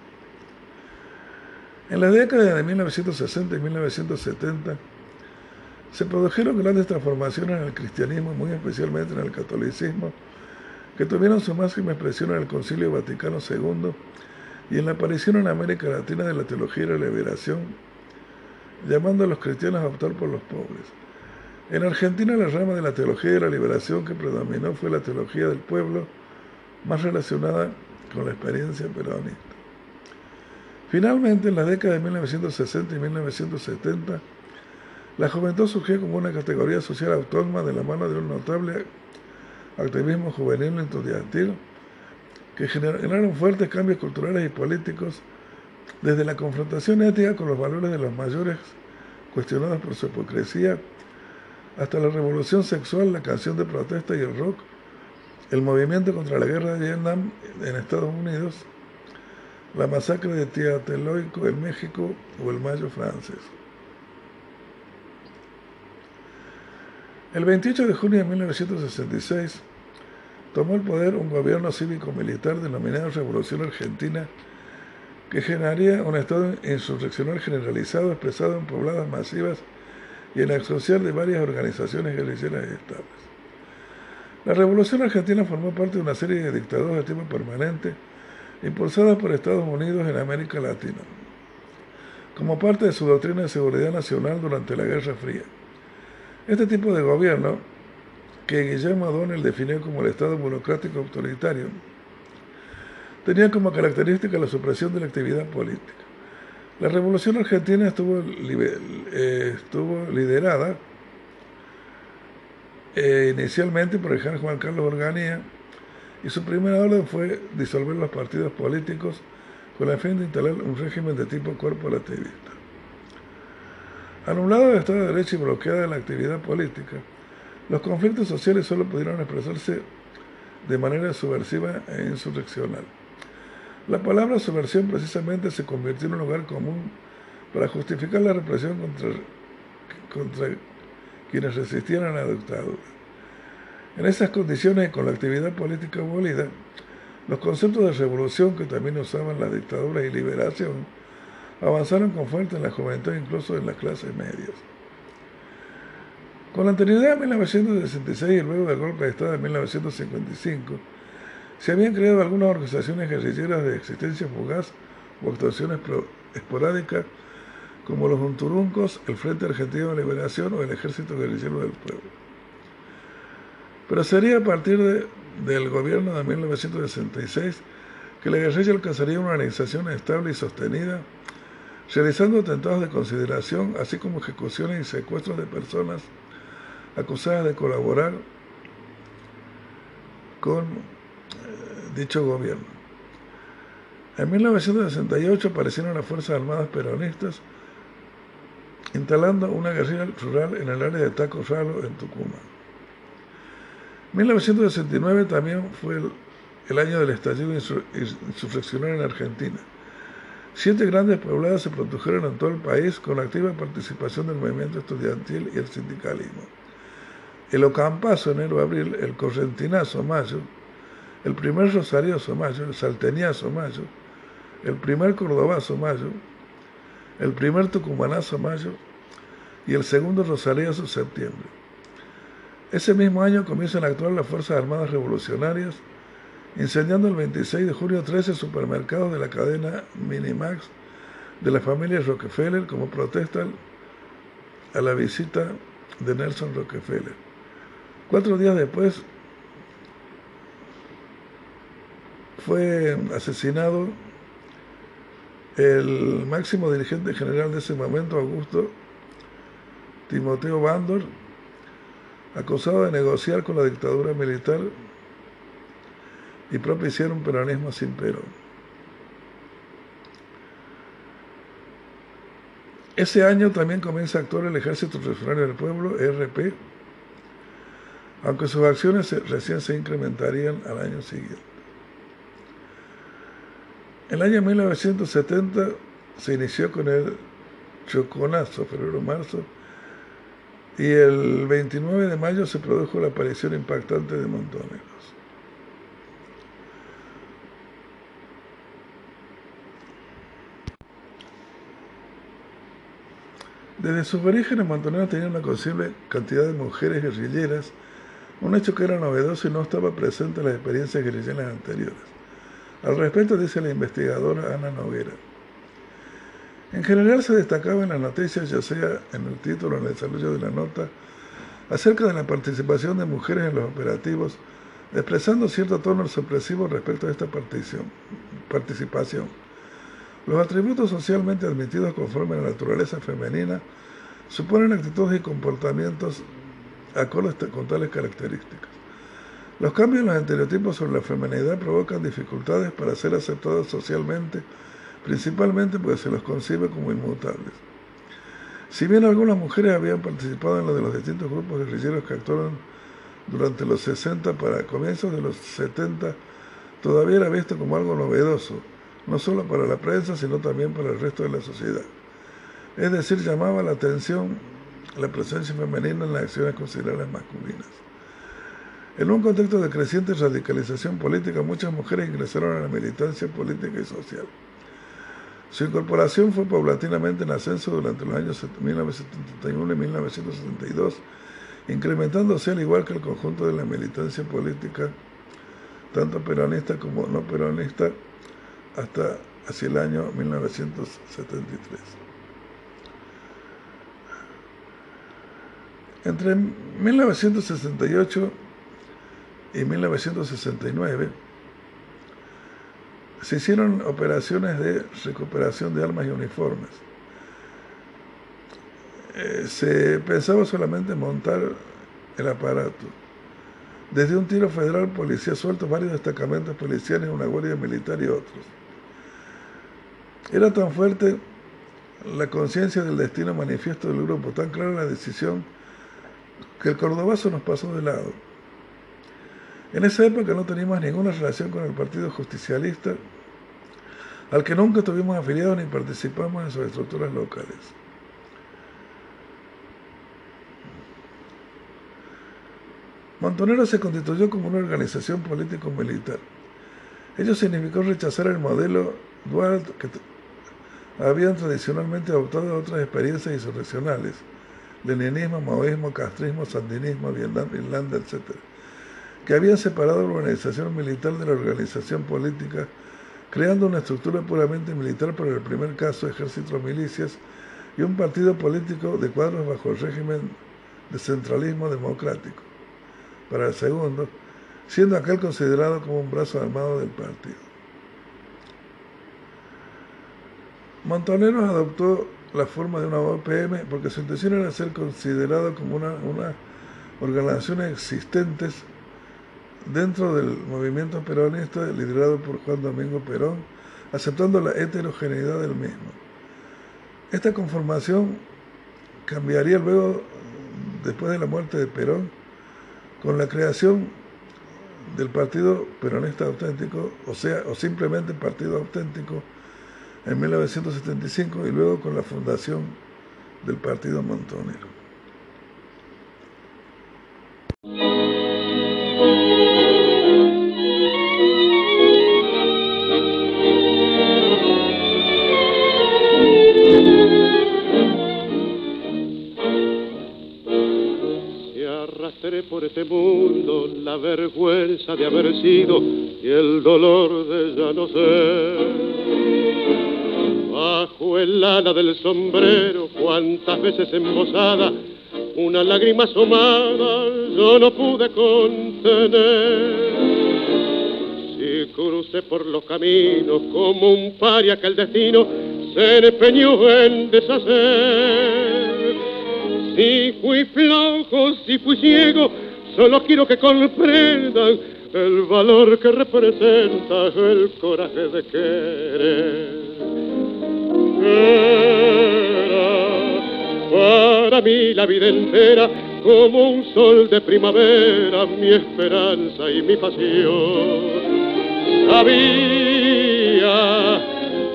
En la década de 1960 y 1970 se produjeron grandes transformaciones en el cristianismo, muy especialmente en el catolicismo, que tuvieron su máxima expresión en el Concilio Vaticano II y en la aparición en América Latina de la teología de la liberación, llamando a los cristianos a optar por los pobres. En Argentina la rama de la teología de la liberación que predominó fue la teología del pueblo, más relacionada con la experiencia peronista. Finalmente, en la década de 1960 y 1970, la juventud surgió como una categoría social autónoma de la mano de un notable activismo juvenil estudiantil que generaron fuertes cambios culturales y políticos, desde la confrontación ética con los valores de los mayores cuestionados por su hipocresía, hasta la revolución sexual, la canción de protesta y el rock, el movimiento contra la guerra de Vietnam en Estados Unidos, la masacre de Tlatelolco en México o el Mayo francés. El 28 de junio de 1966, tomó el poder un gobierno cívico-militar denominado Revolución Argentina, que generaría un estado insurreccional generalizado expresado en pobladas masivas y en la social de varias organizaciones guerrilleras estables. La Revolución Argentina formó parte de una serie de dictaduras de tipo permanente impulsadas por Estados Unidos en América Latina, como parte de su doctrina de seguridad nacional durante la Guerra Fría. Este tipo de gobierno que Guillermo O'Donnell definió como el Estado burocrático autoritario, tenía como característica la supresión de la actividad política. La Revolución Argentina estuvo, eh, liderada eh, inicialmente por el Juan Carlos Organía y su primera orden fue disolver los partidos políticos con el fin de instalar un régimen de tipo corporativista. Anulado el Estado de Derecho y bloqueada la actividad política, los conflictos sociales solo pudieron expresarse de manera subversiva e insurreccional. La palabra subversión precisamente se convirtió en un lugar común para justificar la represión contra, quienes resistían a la dictadura. En esas condiciones y con la actividad política abolida, los conceptos de revolución que también usaban la dictadura y liberación avanzaron con fuerza en la juventud incluso en las clases medias. Con anterioridad a 1966 y luego del golpe de Estado de 1955, se habían creado algunas organizaciones guerrilleras de existencia fugaz o actuaciones esporádicas como los Unturuncos, el Frente Argentino de Liberación o el Ejército Guerrillero del Pueblo. Pero sería a partir del gobierno de 1966 que la guerrilla alcanzaría una organización estable y sostenida, realizando atentados de consideración, así como ejecuciones y secuestros de personas acusadas de colaborar con eh, dicho gobierno. En 1968 aparecieron las Fuerzas Armadas Peronistas instalando una guerrilla rural en el área de Taco Ralo, en Tucumán. 1969 también fue el, el año del estallido insurreccional en Argentina. Siete grandes pobladas se produjeron en todo el país con la activa participación del movimiento estudiantil y el sindicalismo. El Ocampazo, enero-abril, el Correntinazo, mayo, el primer Rosarioso, mayo, el Salteñazo, mayo, el primer Cordobazo, mayo, el primer Tucumanazo, mayo, y el segundo Rosarioso, septiembre. Ese mismo año comienzan a actuar las Fuerzas Armadas Revolucionarias, incendiando el 26 de julio 13 supermercados de la cadena Minimax de la familia Rockefeller como protesta a la visita de Nelson Rockefeller. Cuatro días después fue asesinado el máximo dirigente general de ese momento, Augusto Timoteo Bandor, acusado de negociar con la dictadura militar y propiciar un peronismo sin Perón. Ese año también comienza a actuar el Ejército Revolucionario del Pueblo, RP, aunque sus acciones recién se incrementarían al año siguiente. El año 1970 se inició con el Choconazo, febrero-marzo, y el 29 de mayo se produjo la aparición impactante de Montoneros. Desde sus orígenes, Montoneros tenía una considerable cantidad de mujeres guerrilleras, un hecho que era novedoso y no estaba presente en las experiencias guerrilleras anteriores. Al respecto dice la investigadora Ana Noguera. En general se destacaba en las noticias, ya sea en el título o en el desarrollo de la nota, acerca de la participación de mujeres en los operativos, expresando cierto tono sorpresivo respecto a esta participación. Los atributos socialmente admitidos conforme a la naturaleza femenina suponen actitudes y comportamientos acordes con tales características. Los cambios en los estereotipos sobre la feminidad provocan dificultades para ser aceptados socialmente principalmente porque se los concibe como inmutables. Si bien algunas mujeres habían participado en lo de los distintos grupos guerrilleros que actuaron durante los 60 para comienzos de los 70, todavía era visto como algo novedoso, no solo para la prensa, sino también para el resto de la sociedad. Es decir, llamaba la atención la presencia femenina en las acciones consideradas masculinas. En un contexto de creciente radicalización política, muchas mujeres ingresaron a la militancia política y social. Su incorporación fue paulatinamente en ascenso durante los años 1971 y 1972, incrementándose al igual que el conjunto de la militancia política, tanto peronista como no peronista, hasta hacia el año 1973. Entre 1968 y 1969, se hicieron operaciones de recuperación de armas y uniformes. Eh, se pensaba solamente montar el aparato. Desde un tiro federal, policía suelto, varios destacamentos policiales, una guardia militar y otros. Era tan fuerte la conciencia del destino manifiesto del grupo, tan clara la decisión, que el cordobazo nos pasó de lado. En esa época no teníamos ninguna relación con el Partido Justicialista, al que nunca estuvimos afiliados ni participamos en sus estructuras locales. Montonero se constituyó como una organización político-militar. Ello significó rechazar el modelo dual que habían tradicionalmente adoptado otras experiencias insurreccionales, leninismo, maoísmo, castrismo, sandinismo, Irlanda, etc., que habían separado la organización militar de la organización política, creando una estructura puramente militar para el primer caso, ejército milicias, y un partido político de cuadros bajo el régimen de centralismo democrático. Para el segundo, siendo aquel considerado como un brazo armado del partido. Montoneros adoptó la forma de una OPM porque su intención era ser considerado como una, una organización existentes dentro del movimiento peronista liderado por Juan Domingo Perón, aceptando la heterogeneidad del mismo. Esta conformación cambiaría luego, después de la muerte de Perón, con la creación del Partido Peronista Auténtico, o sea, o simplemente Partido Auténtico, en 1975 y luego con la fundación del Partido Montonero. por este mundo la vergüenza de haber sido y el dolor de ya no ser. Bajo el ala del sombrero, cuántas veces embosada, una lágrima asomada yo no pude contener. Si crucé por los caminos como un paria que el destino se empeñó en deshacer si fui flojo, si fui ciego, solo quiero que comprendan el valor que representa el coraje de querer. Era para mí la vida entera como un sol de primavera, mi esperanza y mi pasión. Sabía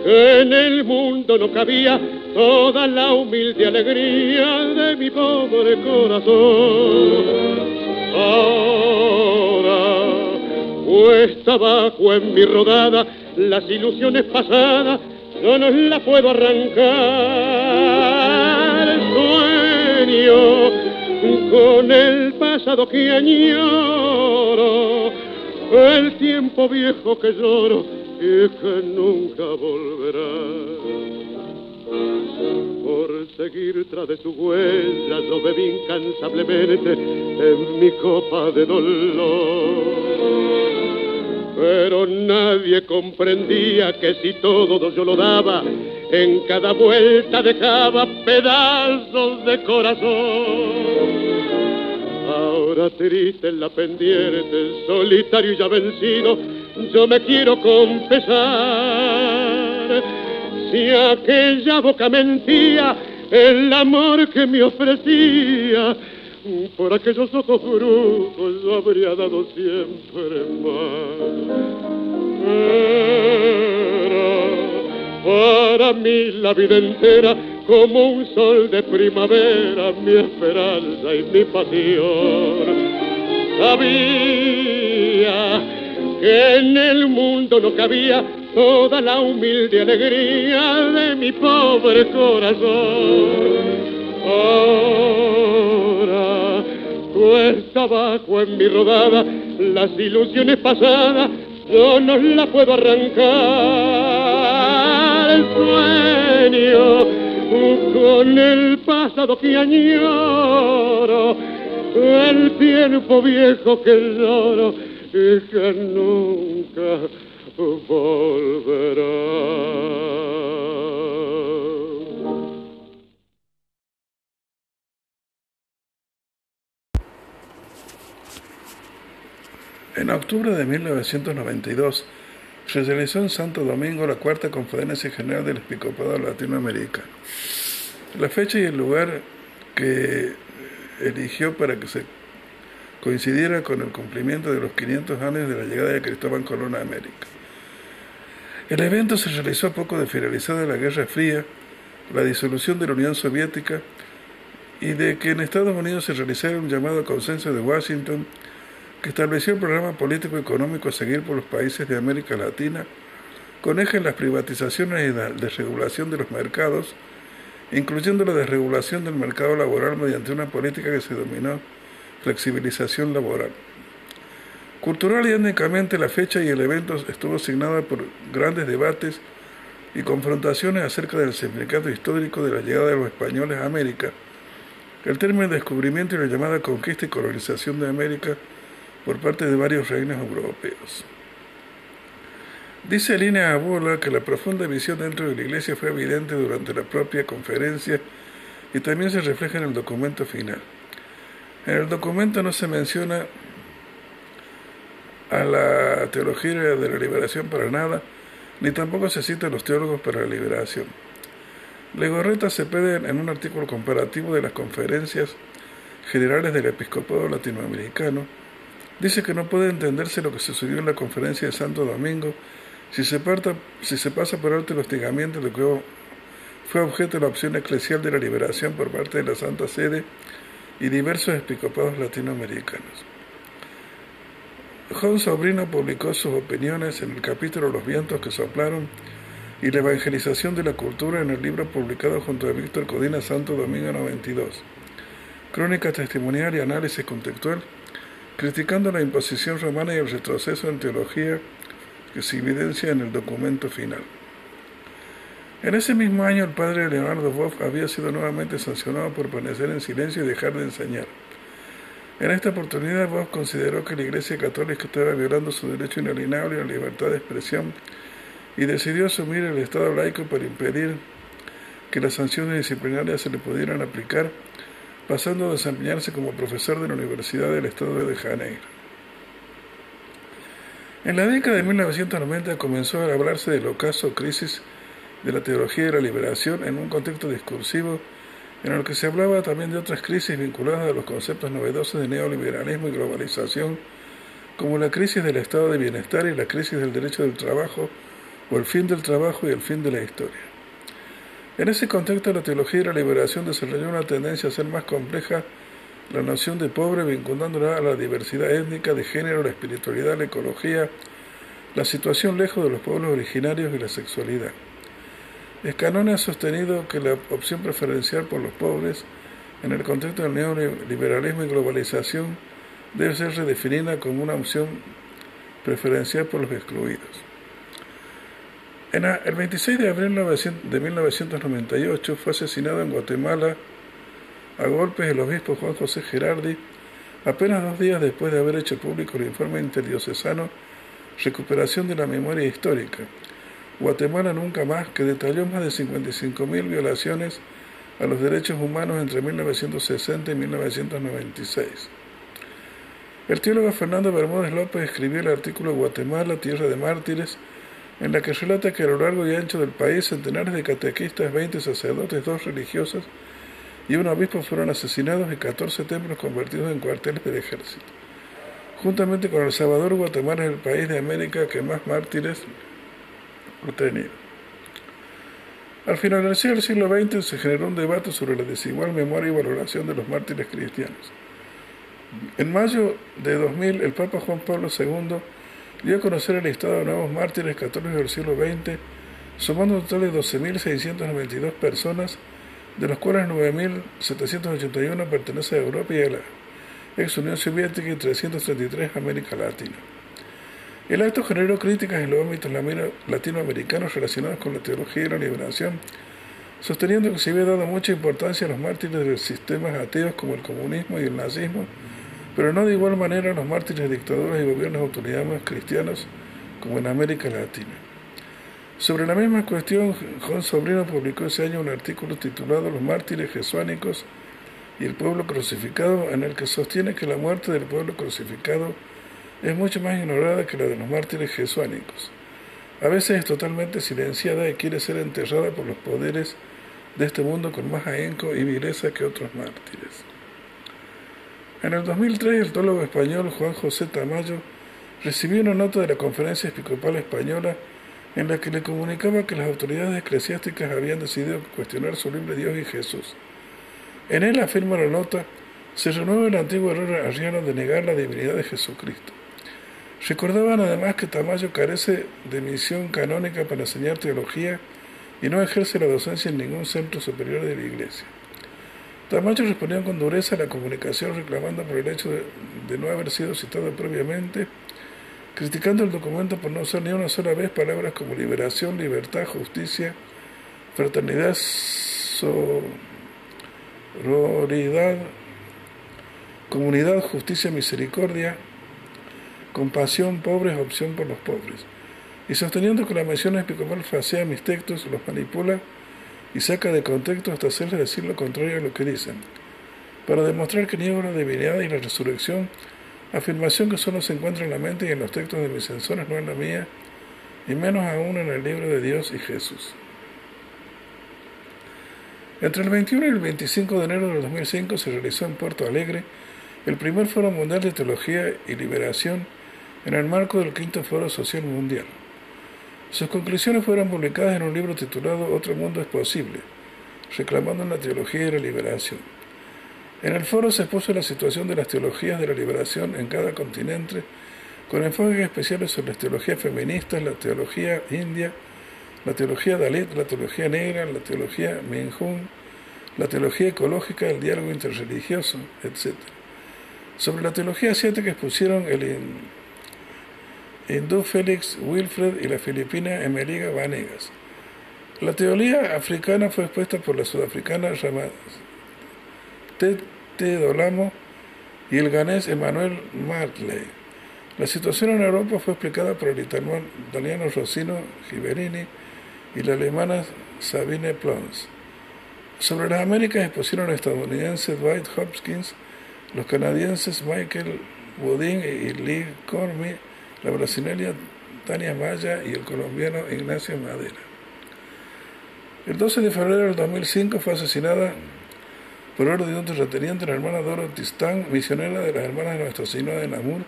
que en el mundo no cabía toda la humilde alegría de mi pobre corazón. Ahora, puesta abajo en mi rodada, las ilusiones pasadas, yo no las puedo arrancar. Sueño con el pasado que añoro, el tiempo viejo que lloro y que nunca volverá. Por seguir tras de su huella yo bebí incansablemente en mi copa de dolor. Pero nadie comprendía que si todo yo lo daba, en cada vuelta dejaba pedazos de corazón. Ahora triste en la pendiente, solitario y ya vencido, yo me quiero confesar si aquella boca mentía el amor que me ofrecía, por aquellos ojos brujos yo habría dado siempre más. Era para mí la vida entera como un sol de primavera, mi esperanza y mi pasión. Sabía que en el mundo no cabía toda la humilde alegría de mi pobre corazón. Ahora cuesta abajo en mi rodada las ilusiones pasadas, yo no las puedo arrancar. El sueño con el pasado que añoro, el tiempo viejo que lloro y que nunca volverá. En octubre de 1992 se realizó en Santo Domingo la cuarta conferencia general del Episcopado Latinoamericano. La fecha y el lugar que eligió para que se coincidiera con el cumplimiento de los 500 años de la llegada de Cristóbal Colón a América. El evento se realizó poco de finalizada la Guerra Fría, la disolución de la Unión Soviética y de que en Estados Unidos se realizara un llamado consenso de Washington que estableció el programa político económico a seguir por los países de América Latina con eje en las privatizaciones y la desregulación de los mercados, incluyendo la desregulación del mercado laboral mediante una política que se denominó flexibilización laboral. Cultural y étnicamente la fecha y el evento estuvo asignada por grandes debates y confrontaciones acerca del significado histórico de la llegada de los españoles a América, el término descubrimiento y la llamada conquista y colonización de América por parte de varios reinos europeos. Dice Línea Abola que la profunda visión dentro de la Iglesia fue evidente durante la propia conferencia y también se refleja en el documento final. En el documento no se menciona a la teología de la liberación para nada, ni tampoco se cita a los teólogos para la liberación. Legorreta se pide en un artículo comparativo de las conferencias generales del episcopado latinoamericano, dice que no puede entenderse lo que sucedió en la conferencia de Santo Domingo si se, pasa por alto el hostigamiento de que fue objeto de la opción eclesial de la liberación por parte de la Santa Sede y diversos episcopados latinoamericanos. Juan Sobrino publicó sus opiniones en el capítulo Los vientos que soplaron y la evangelización de la cultura en el libro publicado junto a Víctor Codina Santo Domingo 92. Crónica testimonial y análisis contextual, criticando la imposición romana y el retroceso en teología que se evidencia en el documento final. En ese mismo año, el padre Leonardo Boff había sido nuevamente sancionado por permanecer en silencio y dejar de enseñar. En esta oportunidad, Boff consideró que la Iglesia Católica estaba violando su derecho inalienable a la libertad de expresión y decidió asumir el Estado laico para impedir que las sanciones disciplinarias se le pudieran aplicar, pasando a desempeñarse como profesor de la Universidad del Estado de Janeiro. En la década de 1990 comenzó a hablarse del ocaso crisis de la teología de la liberación en un contexto discursivo en el que se hablaba también de otras crisis vinculadas a los conceptos novedosos de neoliberalismo y globalización, como la crisis del estado de bienestar y la crisis del derecho del trabajo, o el fin del trabajo y el fin de la historia. En ese contexto, la teología de la liberación desarrolló una tendencia a ser más compleja la noción de pobre, vinculándola a la diversidad étnica, de género, la espiritualidad, la ecología, la situación lejos de los pueblos originarios y la sexualidad. Escanone ha sostenido que la opción preferencial por los pobres en el contexto del neoliberalismo y globalización debe ser redefinida como una opción preferencial por los excluidos. En el 26 de abril de 1998 fue asesinado en Guatemala a golpes el obispo Juan José Gerardi, apenas dos días después de haber hecho público el informe interdiocesano Recuperación de la Memoria Histórica, Guatemala Nunca Más, que detalló más de 55.000 violaciones a los derechos humanos entre 1960 y 1996. El teólogo Fernando Bermúdez López escribió el artículo Guatemala, Tierra de Mártires, en la que relata que a lo largo y ancho del país centenares de catequistas, 20 sacerdotes, dos religiosas y un obispo fueron asesinados y 14 templos convertidos en cuarteles del ejército. Juntamente con El Salvador, Guatemala es el país de América que más mártires al finalizar el siglo XX se generó un debate sobre la desigual memoria y valoración de los mártires cristianos. En mayo de 2000, el Papa Juan Pablo II dio a conocer el listado de nuevos mártires católicos del siglo XX, sumando un total de 12.692 personas, de los cuales 9.781 pertenecen a Europa y a la ex Unión Soviética y 333 a América Latina. El acto generó críticas en los ámbitos latinoamericanos relacionados con la teología y la liberación, sosteniendo que se había dado mucha importancia a los mártires de sistemas ateos como el comunismo y el nazismo, pero no de igual manera los mártires de dictaduras y gobiernos autoritarios cristianos como en América Latina. Sobre la misma cuestión, Juan Sobrino publicó ese año un artículo titulado Los mártires jesuánicos y el pueblo crucificado, en el que sostiene que la muerte del pueblo crucificado es mucho más ignorada que la de los mártires jesuánicos. A veces es totalmente silenciada y quiere ser enterrada por los poderes de este mundo con más ahínco y vileza que otros mártires. En el 2003, el teólogo español Juan José Tamayo recibió una nota de la Conferencia Episcopal Española en la que le comunicaba que las autoridades eclesiásticas habían decidido cuestionar su libre Dios y Jesús. En él afirma la nota, se renueva el antiguo error arriano de negar la divinidad de Jesucristo. Recordaban además que Tamayo carece de misión canónica para enseñar teología y no ejerce la docencia en ningún centro superior de la Iglesia. Tamayo respondió con dureza a la comunicación reclamando por el hecho de, no haber sido citado previamente criticando el documento por no usar ni una sola vez palabras como liberación, libertad, justicia, fraternidad, sororidad, comunidad, justicia, misericordia, compasión, pobres, opción por los pobres. Y sosteniendo que la mención episcopal facea mis textos, los manipula y saca de contexto hasta hacerles decir lo contrario a lo que dicen, para demostrar que niego la divinidad y la resurrección, afirmación que solo se encuentra en la mente y en los textos de mis censores, no en la mía, y menos aún en el libro de Dios y Jesús. Entre el 21 y el 25 de enero de 2005 se realizó en Puerto Alegre el primer Foro Mundial de Teología y Liberación en el marco del Quinto Foro Social Mundial. Sus conclusiones fueron publicadas en un libro titulado Otro Mundo es Posible, reclamando la teología y la liberación. En el foro se expuso la situación de las teologías de la liberación en cada continente, con enfoques especiales sobre las teologías feministas, la teología india, la teología Dalit, la teología negra, la teología Minjung, la teología ecológica, el diálogo interreligioso, etc. Sobre la teología asiática expusieron el hindú Félix Wilfred y la filipina Emeliga Vanegas. La teología africana fue expuesta por la sudafricana Tete Dolamo y el ganés Emmanuel Martley. La situación en Europa fue explicada por el italiano Rossino Giberini y la alemana Sabine Plons. Sobre las Américas expusieron el estadounidense Dwight Hopkins, los canadienses Michael Woodin y Lee Cormy, la brasileña Tania Maya y el colombiano Ignacio Madera. El 12 de febrero del 2005 fue asesinada por orden de un terrateniente la hermana Doro Tistán, misionera de las hermanas de Nuestra Señora de Namur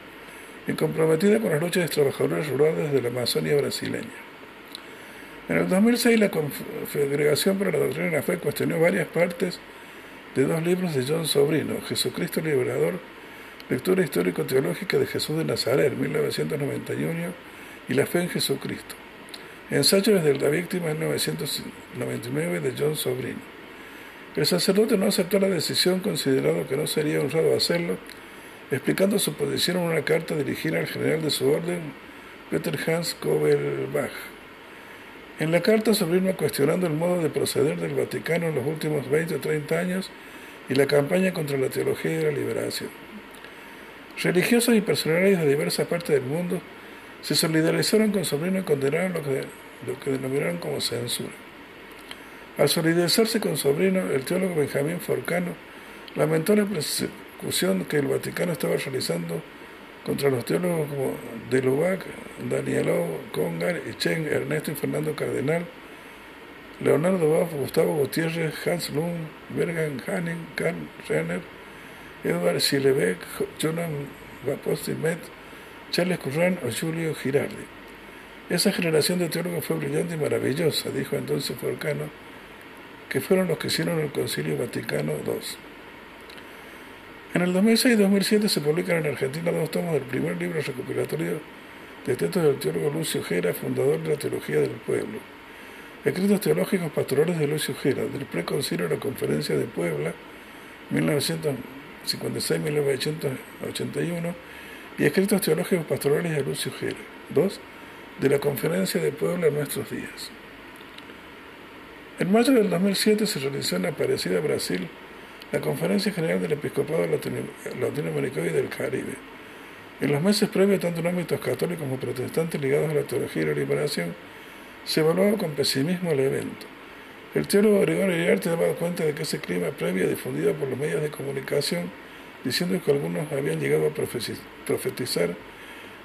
y comprometida con las luchas de trabajadores rurales de la Amazonia brasileña. En el 2006 la Confederación para la Doctrina de la Fe cuestionó varias partes de dos libros de John Sobrino, Jesucristo Liberador, Lectura Histórico-Teológica de Jesús de Nazaret, 1991, y La Fe en Jesucristo. Ensayo desde la víctima, 1999, de John Sobrino. El sacerdote no aceptó la decisión, considerado que no sería honrado hacerlo, explicando su posición en una carta dirigida al general de su orden, Peter Hans Kovelbach. En la carta Sobrino cuestionando el modo de proceder del Vaticano en los últimos 20 o 30 años y la campaña contra la teología y la liberación. Religiosos y personalidades de diversas partes del mundo se solidarizaron con Sobrino y condenaron lo que, lo que denominaron como censura. Al solidarizarse con Sobrino, el teólogo Benjamín Forcano lamentó la persecución que el Vaticano estaba realizando contra los teólogos como Delubac, Danielo Congar, Chen, Ernesto y Fernando Cardenal, Leonardo Baff, Gustavo Gutiérrez, Hans Lund, Bergan Hanning, Karl Renner, Edward Silebeck, Jonan Met, Charles Curran o Julio Girardi. Esa generación de teólogos fue brillante y maravillosa, dijo entonces Forcano, que fueron los que hicieron el Concilio Vaticano II. En el 2006 y 2007 se publican en Argentina dos tomos del primer libro recopilatorio de textos del teólogo Lucio Gera, fundador de la Teología del Pueblo. Escritos teológicos pastorales de Lucio Gera, del preconcilio de la Conferencia de Puebla, 1956-1981, y escritos teológicos pastorales de Lucio Gera. Dos, de la Conferencia de Puebla en nuestros días. En mayo del 2007 se realizó en Aparecida, Brasil, la Conferencia General del Episcopado Latinoamericano y del Caribe. En los meses previos, tanto en ámbitos católicos como protestantes ligados a la teología y la liberación, se evaluaba con pesimismo el evento. El teólogo Gregorio Iriarte daba cuenta de que ese clima previo difundido por los medios de comunicación, diciendo que algunos habían llegado a profetizar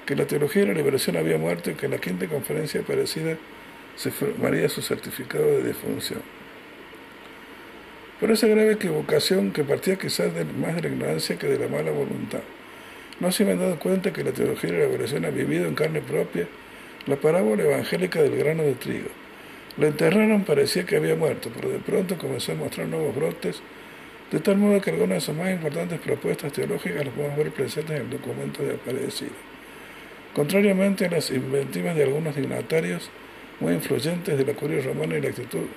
que la teología y la liberación había muerto y que en la quinta conferencia parecida se formaría su certificado de defunción. Por esa grave equivocación que partía quizás de, más de la ignorancia que de la mala voluntad. No se habían dado cuenta que la teología de la liberación ha vivido en carne propia la parábola evangélica del grano de trigo. Lo enterraron, parecía que había muerto, pero de pronto comenzó a mostrar nuevos brotes, de tal modo que algunas de sus más importantes propuestas teológicas las podemos ver presentes en el documento de Aparecido. Contrariamente a las inventivas de algunos dignatarios muy influyentes de la curia romana y la actitud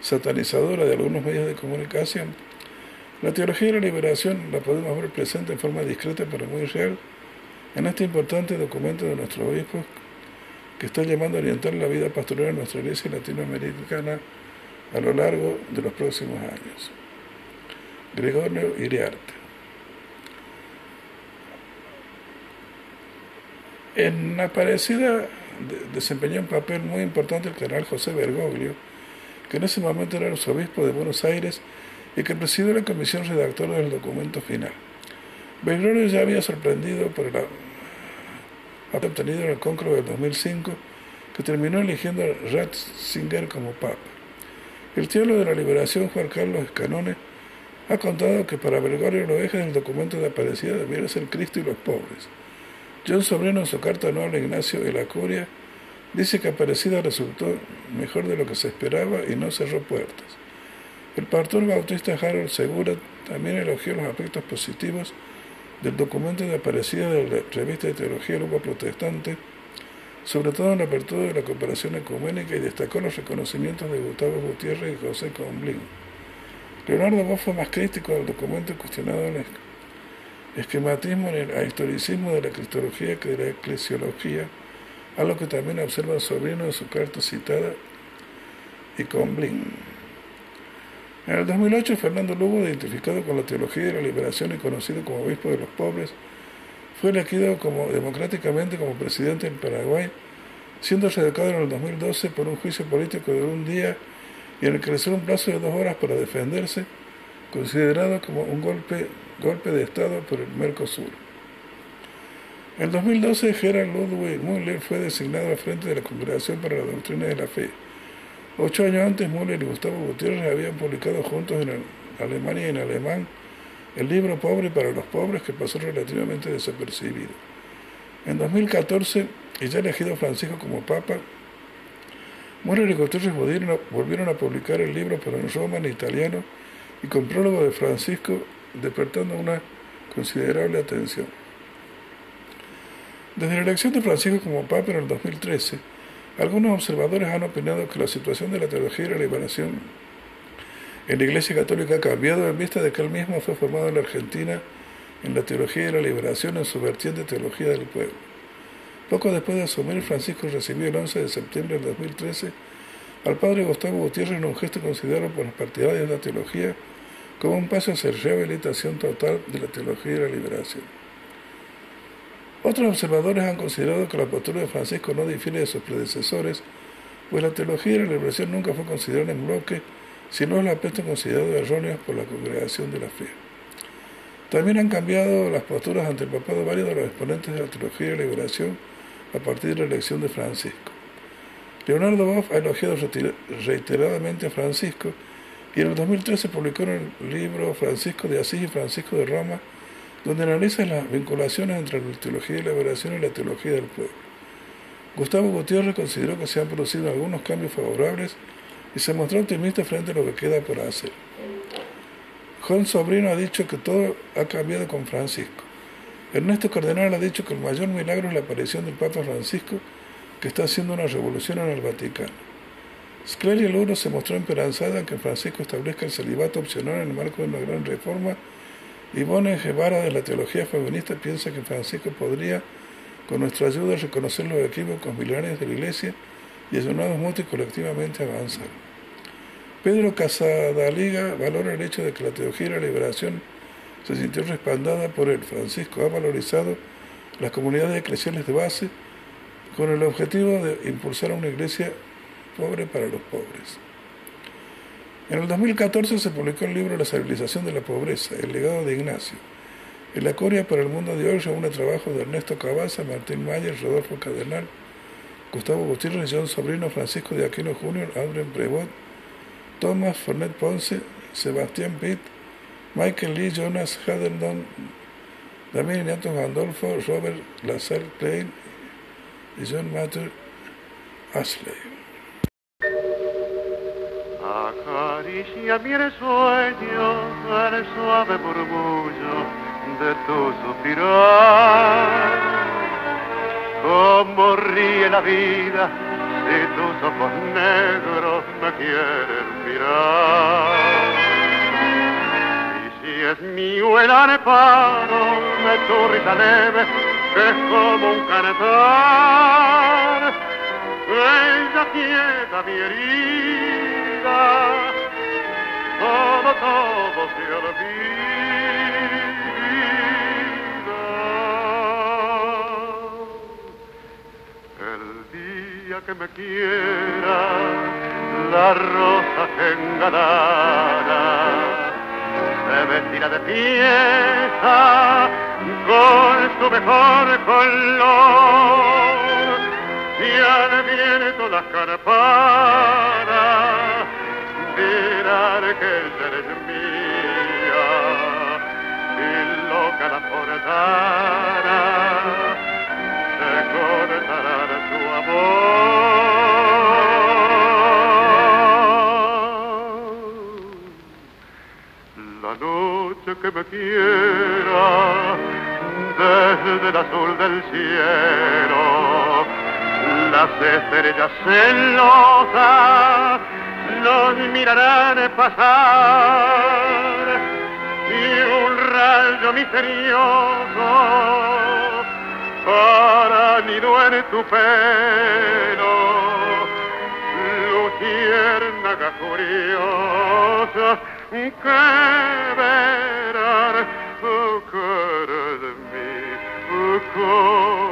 satanizadora de algunos medios de comunicación, la teología de la liberación la podemos ver presente en forma discreta pero muy real En este importante documento de nuestro obispo, que está llamando a orientar la vida pastoral de nuestra iglesia latinoamericana a lo largo de los próximos años. Gregorio Iriarte. En Aparecida desempeñó un papel muy importante el cardenal José Bergoglio, que en ese momento era el obispo de Buenos Aires y que presidió la comisión redactora del documento final. Bergoglio ya había sorprendido por el obtenido en el conclave del 2005, que terminó eligiendo a Ratzinger como papa. El teólogo de la liberación, Juan Carlos Escanone, ha contado que para Bergoglio los ejes del documento de Aparecida debieron ser Cristo y los pobres John Sobrino en su carta anual a Ignacio de la Curia dice que Aparecida resultó mejor de lo que se esperaba y no cerró puertas. El pastor bautista Harold Segura también elogió los aspectos positivos del documento de Aparecida de la revista de Teología Lupa Protestante, sobre todo en la apertura de la cooperación ecuménica y destacó los reconocimientos de Gustavo Gutiérrez y José Comblín. Leonardo Boff fue más crítico del documento cuestionado en esquematismo en el historicismo de la cristología que de la eclesiología, algo que también observa el sobrino de su carta citada y con Blin. En el 2008, Fernando Lugo, identificado con la teología de la liberación y conocido como obispo de los pobres, fue elegido como, democráticamente como presidente en Paraguay, siendo reeducado en el 2012 por un juicio político de un día y en el que le un plazo de dos horas para defenderse, considerado como un golpe golpe de Estado por el Mercosur. En 2012, Gerald Ludwig Müller fue designado al frente de la Congregación para la Doctrina de la Fe. Ocho años antes, Müller y Gustavo Gutiérrez habían publicado juntos en Alemania y en alemán el libro Pobre para los Pobres, que pasó relativamente desapercibido. En 2014, y ya elegido Francisco como Papa, Müller y Gutiérrez volvieron a publicar el libro, pero en Roma, en italiano, y con prólogo de Francisco despertando una considerable atención. Desde la elección de Francisco como Papa en el 2013, algunos observadores han opinado que la situación de la teología y la liberación en la Iglesia Católica ha cambiado en vista de que él mismo fue formado en la Argentina en la teología y la liberación en su vertiente teología del pueblo. Poco después de asumir, Francisco recibió el 11 de septiembre del 2013 al padre Gustavo Gutiérrez en un gesto considerado por los partidarios de la teología como un paso hacia la rehabilitación total de la teología y la liberación. Otros observadores han considerado que la postura de Francisco no difiere de sus predecesores, pues la teología y la liberación nunca fue considerada en bloque, sino el aspecto considerado erróneo por la congregación de la fe. También han cambiado las posturas ante el papado varios de los exponentes de la teología y la liberación a partir de la elección de Francisco. Leonardo Boff ha elogiado reiteradamente a Francisco y en el 2013 publicó el libro Francisco de Asís y Francisco de Roma, donde analiza las vinculaciones entre la teología de la liberación y la teología del pueblo. Gustavo Gutiérrez consideró que se han producido algunos cambios favorables y se mostró optimista frente a lo que queda por hacer. Juan Sobrino ha dicho que todo ha cambiado con Francisco. Ernesto Cardenal ha dicho que el mayor milagro es la aparición del Papa Francisco, que está haciendo una revolución en el Vaticano. Scleria Luro se mostró esperanzada en que Francisco establezca el celibato opcional en el marco de una gran reforma Bonen Guevara de la teología feminista piensa que Francisco podría, con nuestra ayuda, reconocer los equívocos milenarios de la Iglesia y ayudarnos mutuos y colectivamente avanzar. Pedro Casadaliga valora el hecho de que la teología de la liberación se sintió respaldada por él. Francisco ha valorizado las comunidades eclesiales de base con el objetivo de impulsar a una iglesia pobre para los pobres. En el 2014 se publicó el libro La civilización de la pobreza, el legado de Ignacio. En la Coria para el mundo de hoy reúne trabajo de Ernesto Cabaza, Martín Mayer, Rodolfo Cadenal, Gustavo Gutiérrez, John Sobrino, Francisco de Aquino Jr., Adrien Prevot, Thomas Fornet Ponce, Sebastián Pitt, Michael Lee, Jonas Hadderdon, Damián Iñato Gandolfo, Robert Lazar Klein y John Matter Ashley. Acaricia mi sueño el suave murmullo de tu suspirar. Como ríe la vida si tus ojos negros me quieren mirar. Y si es mío el areparo de tu risa leve, que es como un cantar. Ella quieta mi herida, todo, todo se olvida. El día que me quiera, la rosa que engalara se vestirá de pieza con su mejor color y al viento las carpadas que ella eres mía y loca la portara se cortará su amor. La noche que me quiera desde el azul del cielo las estrellas celosas nos mirarán pasar y un rayo misterioso para nido en tu pelo luciérnaga curiosa que verán cara de mi corazón.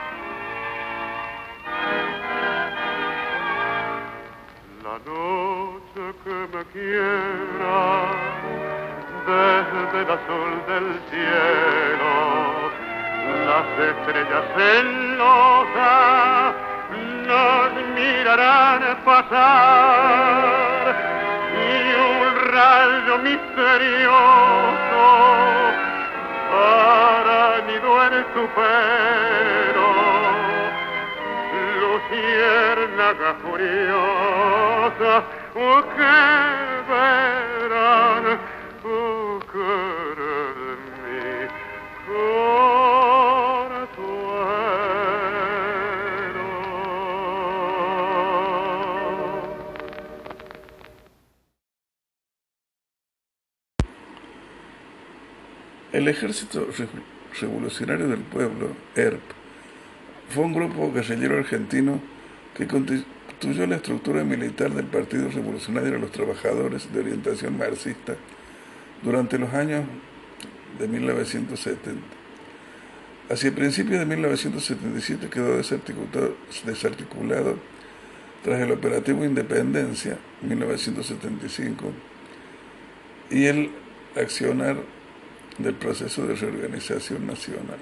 La noche que me quiera, desde el azul del cielo, las estrellas celosas nos mirarán pasar y un rayo misterioso para nido en tu pelo oh, oh, consuelo. El Ejército Re- Revolucionario del Pueblo, ERP, fue un grupo guerrillero argentino que constituyó la estructura militar del Partido Revolucionario de los Trabajadores de orientación marxista durante los años de 1970. Hacia principios de 1977 quedó desarticulado, desarticulado tras el operativo Independencia, 1975, y el accionar del proceso de reorganización nacional.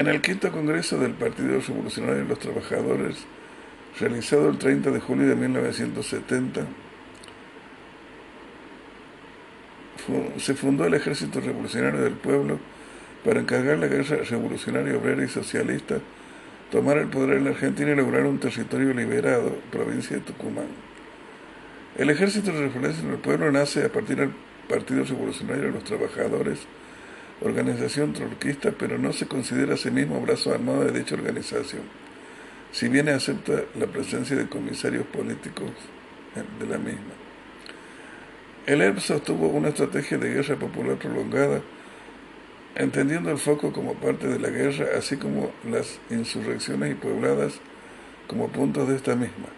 En el quinto Congreso del Partido Revolucionario de los Trabajadores, realizado el 30 de julio de 1970, fu- se fundó el Ejército Revolucionario del Pueblo para encargar la guerra revolucionaria obrera y socialista, tomar el poder en la Argentina y lograr un territorio liberado, provincia de Tucumán. El Ejército Revolucionario del Pueblo nace a partir del Partido Revolucionario de los Trabajadores, organización trotskista, pero no se considera a sí mismo brazo armado de dicha organización, si bien acepta la presencia de comisarios políticos de la misma. El ERP sostuvo una estrategia de guerra popular prolongada, entendiendo el foco como parte de la guerra, así como las insurrecciones y pobladas como puntos de esta misma.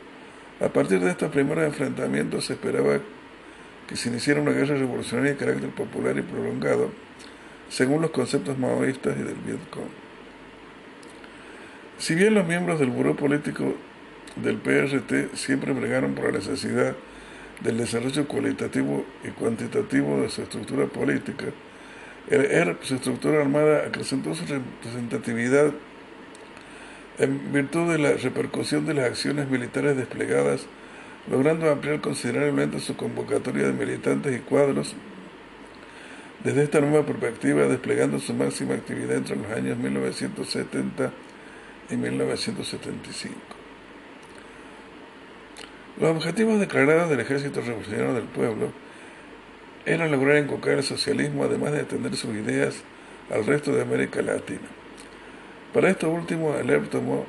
A partir de estos primeros enfrentamientos se esperaba que se iniciara una guerra revolucionaria de carácter popular y prolongado, según los conceptos maoístas y del Vietcong. Si bien los miembros del buró político del PRT siempre bregaron por la necesidad del desarrollo cualitativo y cuantitativo de su estructura política, el ERP, su estructura armada, acrecentó su representatividad en virtud de la repercusión de las acciones militares desplegadas, logrando ampliar considerablemente su convocatoria de militantes y cuadros, desde esta nueva perspectiva desplegando su máxima actividad entre los años 1970 y 1975. Los objetivos declarados del Ejército Revolucionario del Pueblo eran lograr encocar el socialismo, además de extender sus ideas al resto de América Latina. Para esto último, el ERP tomó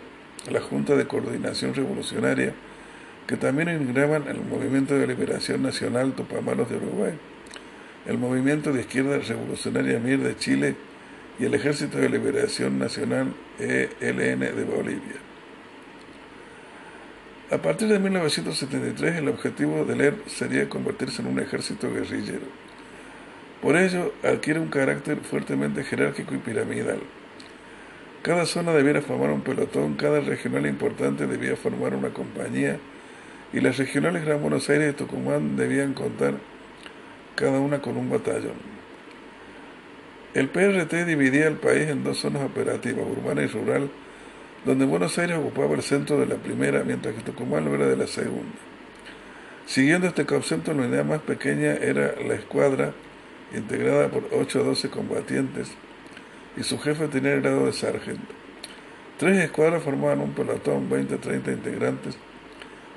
la Junta de Coordinación Revolucionaria, que también integraban el Movimiento de Liberación Nacional Tupamaros de Uruguay, el Movimiento de Izquierda Revolucionaria MIR de Chile y el Ejército de Liberación Nacional ELN de Bolivia. A partir de 1973, el objetivo del ERP sería convertirse en un ejército guerrillero. Por ello, adquiere un carácter fuertemente jerárquico y piramidal. Cada zona debiera formar un pelotón, cada regional importante debía formar una compañía y las regionales Gran Buenos Aires y Tucumán debían contar cada una con un batallón. El PRT dividía el país en dos zonas operativas, urbana y rural, donde Buenos Aires ocupaba el centro de la primera, mientras que Tucumán lo era de la segunda. Siguiendo este concepto, la unidad más pequeña era la escuadra, integrada por 8 a 12 combatientes, y su jefe tenía el grado de sargento. Tres escuadras formaban un pelotón, 20 a 30 integrantes,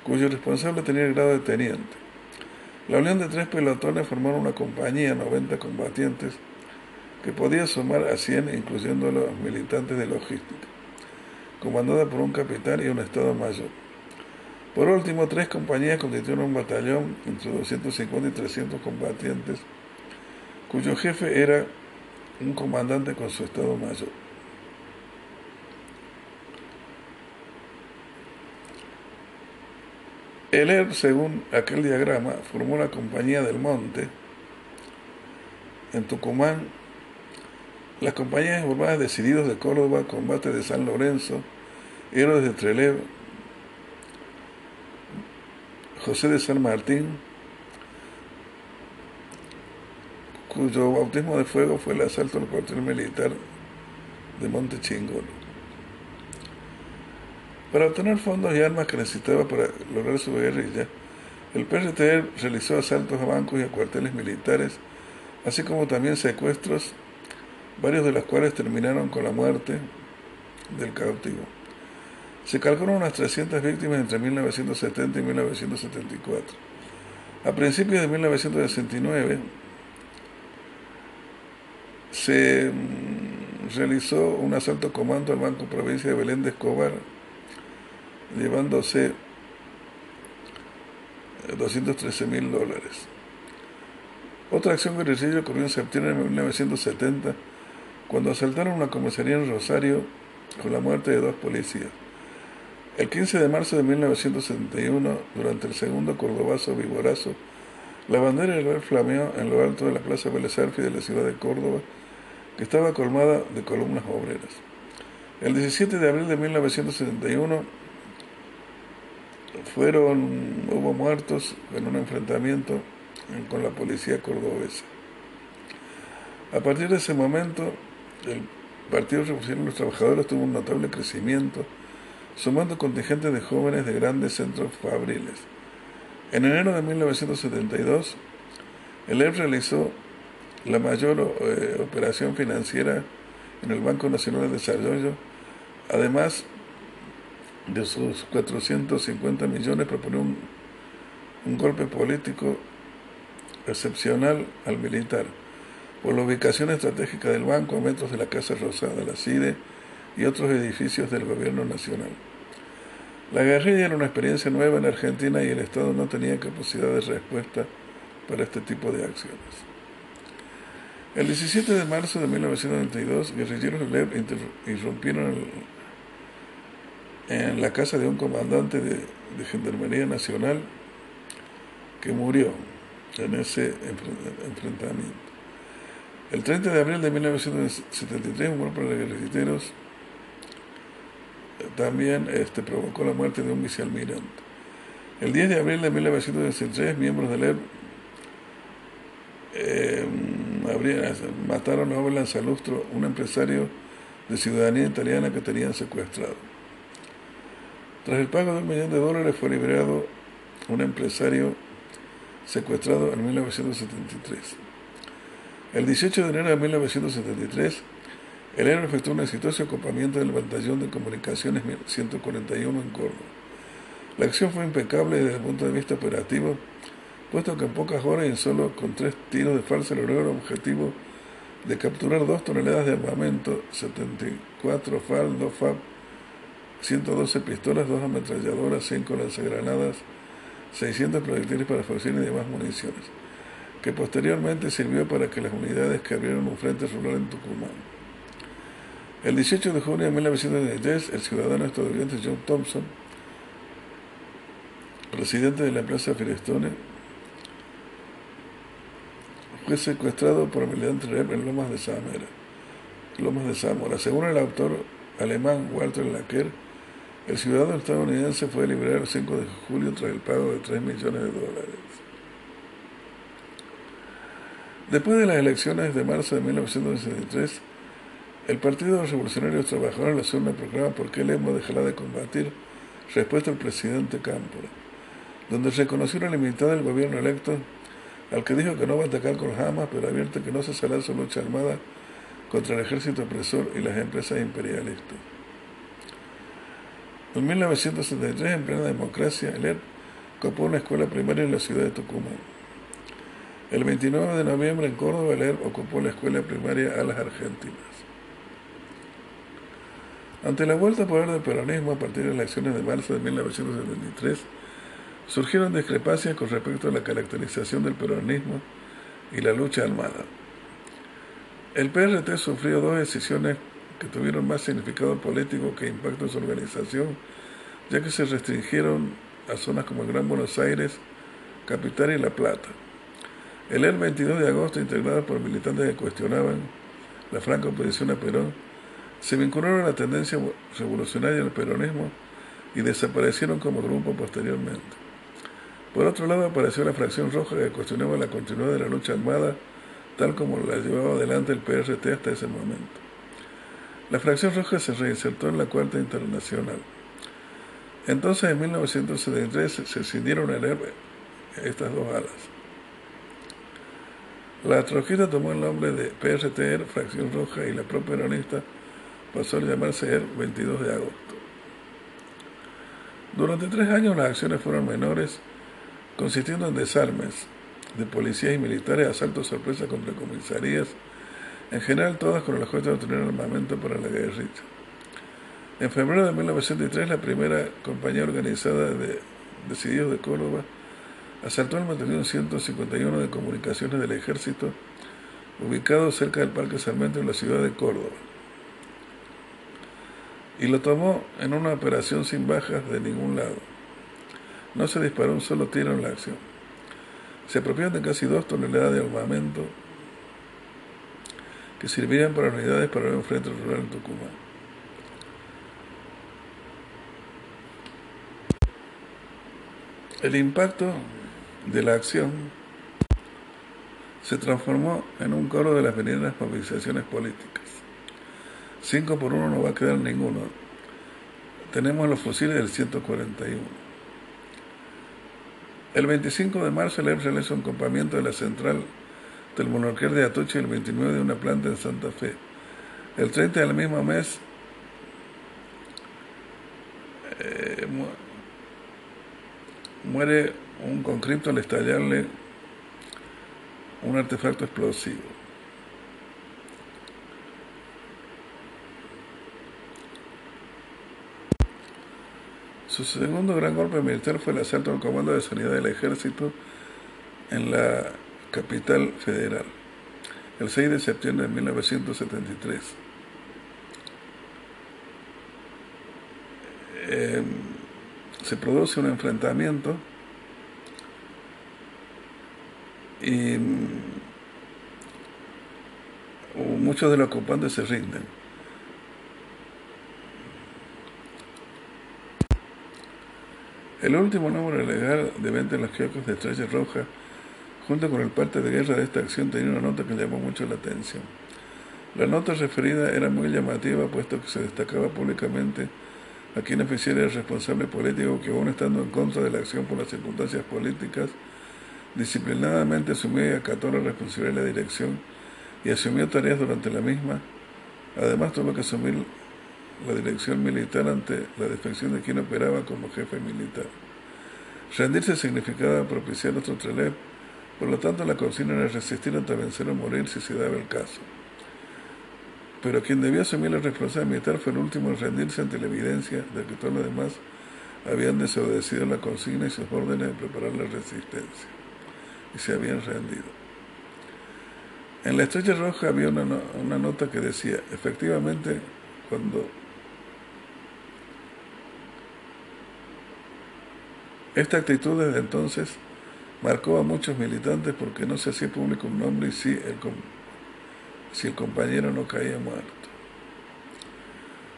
cuyo responsable tenía el grado de teniente. La unión de tres pelotones formaron una compañía, 90 combatientes, que podía sumar a 100, incluyendo a los militantes de logística comandada por un capitán y un estado mayor. Por último, tres compañías constituyeron un batallón entre 250 y 300 combatientes, cuyo jefe era un comandante con su estado mayor. El ERP, según aquel diagrama, formó la Compañía del Monte en Tucumán las compañías formadas decididos de Córdoba, Combate de San Lorenzo, Héroes de Trelew, José de San Martín, cuyo bautismo de fuego fue el asalto al cuartel militar de Monte Chingolo. Para obtener fondos y armas que necesitaba para lograr su guerrilla, el PRT realizó asaltos a bancos y a cuarteles militares, así como también secuestros varios de los cuales terminaron con la muerte del cautivo. Se calculan unas 300 víctimas entre 1970 y 1974. A principios de 1969 se mm, realizó un asalto comando al Banco Provincia de Belén de Escobar, llevándose 213 mil dólares. Otra acción guerrillera ocurrió en septiembre de 1970 cuando asaltaron una comisaría en Rosario con la muerte de dos policías. El 15 de marzo de 1971, durante el segundo Cordobazo Viborazo, la bandera del bar flameó en lo alto de la Plaza Vélez de la ciudad de Córdoba, que estaba colmada de columnas obreras. El 17 de abril de 1971 fueron, hubo muertos en un enfrentamiento con la policía cordobesa. A partir de ese momento, el Partido Revolucionario de los Trabajadores tuvo un notable crecimiento, sumando contingentes de jóvenes de grandes centros fabriles. En enero de 1972, el ERP realizó la mayor eh, operación financiera en el Banco Nacional de Desarrollo, además de sus 450 millones, propone un, un golpe político excepcional al militar por la ubicación estratégica del banco a metros de la Casa Rosada, la CIDE y otros edificios del gobierno nacional. La guerrilla era una experiencia nueva en Argentina y el Estado no tenía capacidad de respuesta para este tipo de acciones. El 17 de marzo de 1992, guerrilleros LEP irrumpieron en la casa de un comandante de, de Gendarmería Nacional que murió en ese enfrentamiento. El 30 de abril de 1973, un grupo de guerrilleros eh, también este, provocó la muerte de un vicealmirante. El 10 de abril de 1963, miembros del ERP eh, mataron a Oberland Salustro, un empresario de ciudadanía italiana que tenían secuestrado. Tras el pago de un millón de dólares fue liberado un empresario secuestrado en 1973. El 18 de enero de 1973, el héroe efectuó un exitoso ocupamiento del batallón de comunicaciones 141 en Córdoba. La acción fue impecable desde el punto de vista operativo, puesto que en pocas horas y solo con tres tiros de falsa logró el objetivo de capturar dos toneladas de armamento, 74 FAL, 2 FAB, 112 pistolas, dos ametralladoras, 5 lanzagranadas, 600 proyectiles para fusiles y demás municiones, que posteriormente sirvió para que las unidades que abrieron un frente rural en Tucumán. El 18 de junio de 1993, el ciudadano estadounidense John Thompson, presidente de la empresa Firestone, fue secuestrado por militantes REP en Lomas de Zamora. Lomas de Zamora. Según el autor alemán Walter Lacker, el ciudadano estadounidense fue liberado el 5 de julio tras el pago de 3 millones de dólares. Después de las elecciones de marzo de 1963, el Partido de los Revolucionarios Trabajadores lanzó una proclama por qué Lemo dejará de combatir respuesta al presidente Cámpora, donde reconoció la limitada del gobierno electo, al que dijo que no va a atacar con jamás, pero advierte que no cesará su lucha armada contra el ejército opresor y las empresas imperialistas. En 1973, en plena democracia, el ERP copó una escuela primaria en la ciudad de Tucumán. El 29 de noviembre, en Córdoba, el ERP ocupó la escuela primaria a las Argentinas. Ante la vuelta a poder del peronismo a partir de las elecciones de marzo de 1973, surgieron discrepancias con respecto a la caracterización del peronismo y la lucha armada. El PRT sufrió dos decisiones que tuvieron más significado político que impacto en su organización, ya que se restringieron a zonas como el Gran Buenos Aires, Capital y La Plata. El el 22 de agosto, integrado por militantes que cuestionaban la franca oposición a Perón, se vincularon a la tendencia revolucionaria del peronismo y desaparecieron como grupo posteriormente. Por otro lado, apareció la fracción roja que cuestionaba la continuidad de la lucha armada, tal como la llevaba adelante el PRT hasta ese momento. La fracción roja se reinsertó en la Cuarta Internacional. Entonces, en 1973, se escindieron el ERP estas dos alas. La trojita tomó el nombre de PRTR, Fracción Roja, y la propia peronista pasó a llamarse ER 22 de agosto. Durante tres años las acciones fueron menores, consistiendo en desarmes de policías y militares, asaltos sorpresa contra comisarías, en general todas con el objeto de obtener armamento para la guerrilla. En febrero de 1903, la primera compañía organizada de Decididos de Córdoba asaltó el batallón 151 de comunicaciones del ejército, ubicado cerca del Parque Sarmiento en la ciudad de Córdoba. Y lo tomó en una operación sin bajas de ningún lado. No se disparó un solo tiro en la acción. Se apropiaron de casi dos toneladas de armamento, que sirvían para unidades para un frente rural en Tucumán. El impacto de la acción se transformó en un coro de las venideras movilizaciones políticas. Cinco por uno no va a quedar ninguno. Tenemos los fusiles del 141. El 25 de marzo el EPS realizó un campamento de la central del monarquía de Atoche el 29 de una planta en Santa Fe. El 30 del mismo mes eh, muere un conscripto al estallarle un artefacto explosivo. Su segundo gran golpe militar fue el asalto al comando de sanidad del ejército en la capital federal, el 6 de septiembre de 1973. Eh, se produce un enfrentamiento y mm, muchos de los ocupantes se rinden. El último número legal de venta en los kioscos de Estrella Roja Junto con el parte de guerra de esta acción tenía una nota que llamó mucho la atención. La nota referida era muy llamativa puesto que se destacaba públicamente a quien oficial era responsable político que aún estando en contra de la acción por las circunstancias políticas, disciplinadamente asumió y acató la responsabilidad de la dirección y asumió tareas durante la misma. Además tuvo que asumir la dirección militar ante la defección de quien operaba como jefe militar. Rendirse significaba propiciar nuestro trelep, por lo tanto la consigna era resistir hasta vencer o morir si se daba el caso. Pero quien debía asumir la responsabilidad militar fue el último en rendirse ante la evidencia de que todos los demás habían desobedecido la consigna y sus órdenes de preparar la resistencia, y se habían rendido. En la estrella roja había una, una nota que decía, efectivamente, cuando Esta actitud desde entonces marcó a muchos militantes porque no se hacía público un nombre y si el, si el compañero no caía muerto.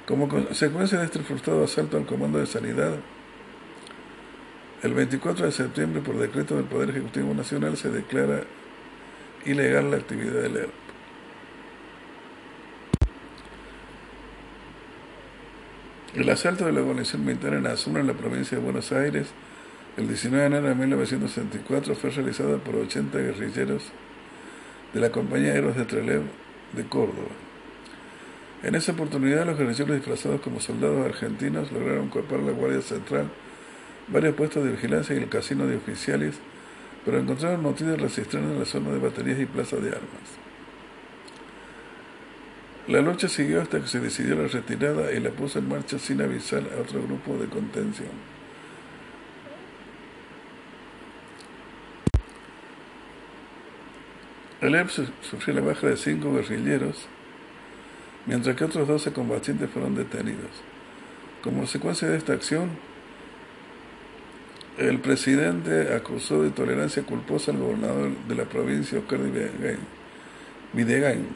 Como consecuencia de este frustrado asalto al Comando de Sanidad, el 24 de septiembre, por decreto del Poder Ejecutivo Nacional, se declara ilegal la actividad del ERP. El asalto de la guarnición militar en Azul, en la provincia de Buenos Aires, el 19 de enero de 1964 fue realizada por 80 guerrilleros de la compañía Héroes de Trelew de Córdoba. En esa oportunidad, los guerrilleros disfrazados como soldados argentinos lograron copar la Guardia Central, varios puestos de vigilancia y el casino de oficiales, pero encontraron motivos de en la zona de baterías y plaza de armas. La lucha siguió hasta que se decidió la retirada y la puso en marcha sin avisar a otro grupo de contención. El ERP sufrió la baja de cinco guerrilleros, mientras que otros 12 combatientes fueron detenidos. Como consecuencia de esta acción, el presidente acusó de tolerancia culposa al gobernador de la provincia, Oscar Videgain,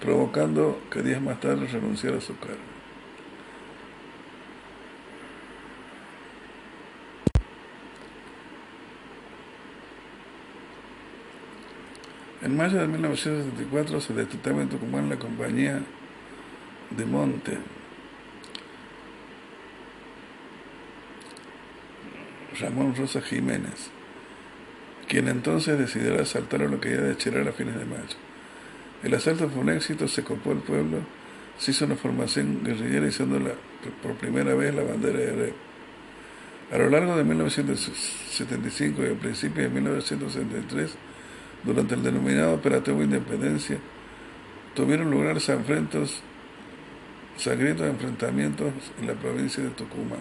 provocando que días más tarde renunciara a su cargo. En mayo de 1974 se detectaba en Tucumán la compañía de Monte. Ramón Rosa Jiménez, quien entonces decidió asaltar a lo que ya de Cherar a fines de mayo. El asalto fue un éxito, se copó el pueblo, se hizo una formación guerrillera usando por primera vez la bandera de REP. A lo largo de 1975 y a principios de 1973, durante el denominado Operativo Independencia, tuvieron lugar sangrientos, sangrientos enfrentamientos en la provincia de Tucumán.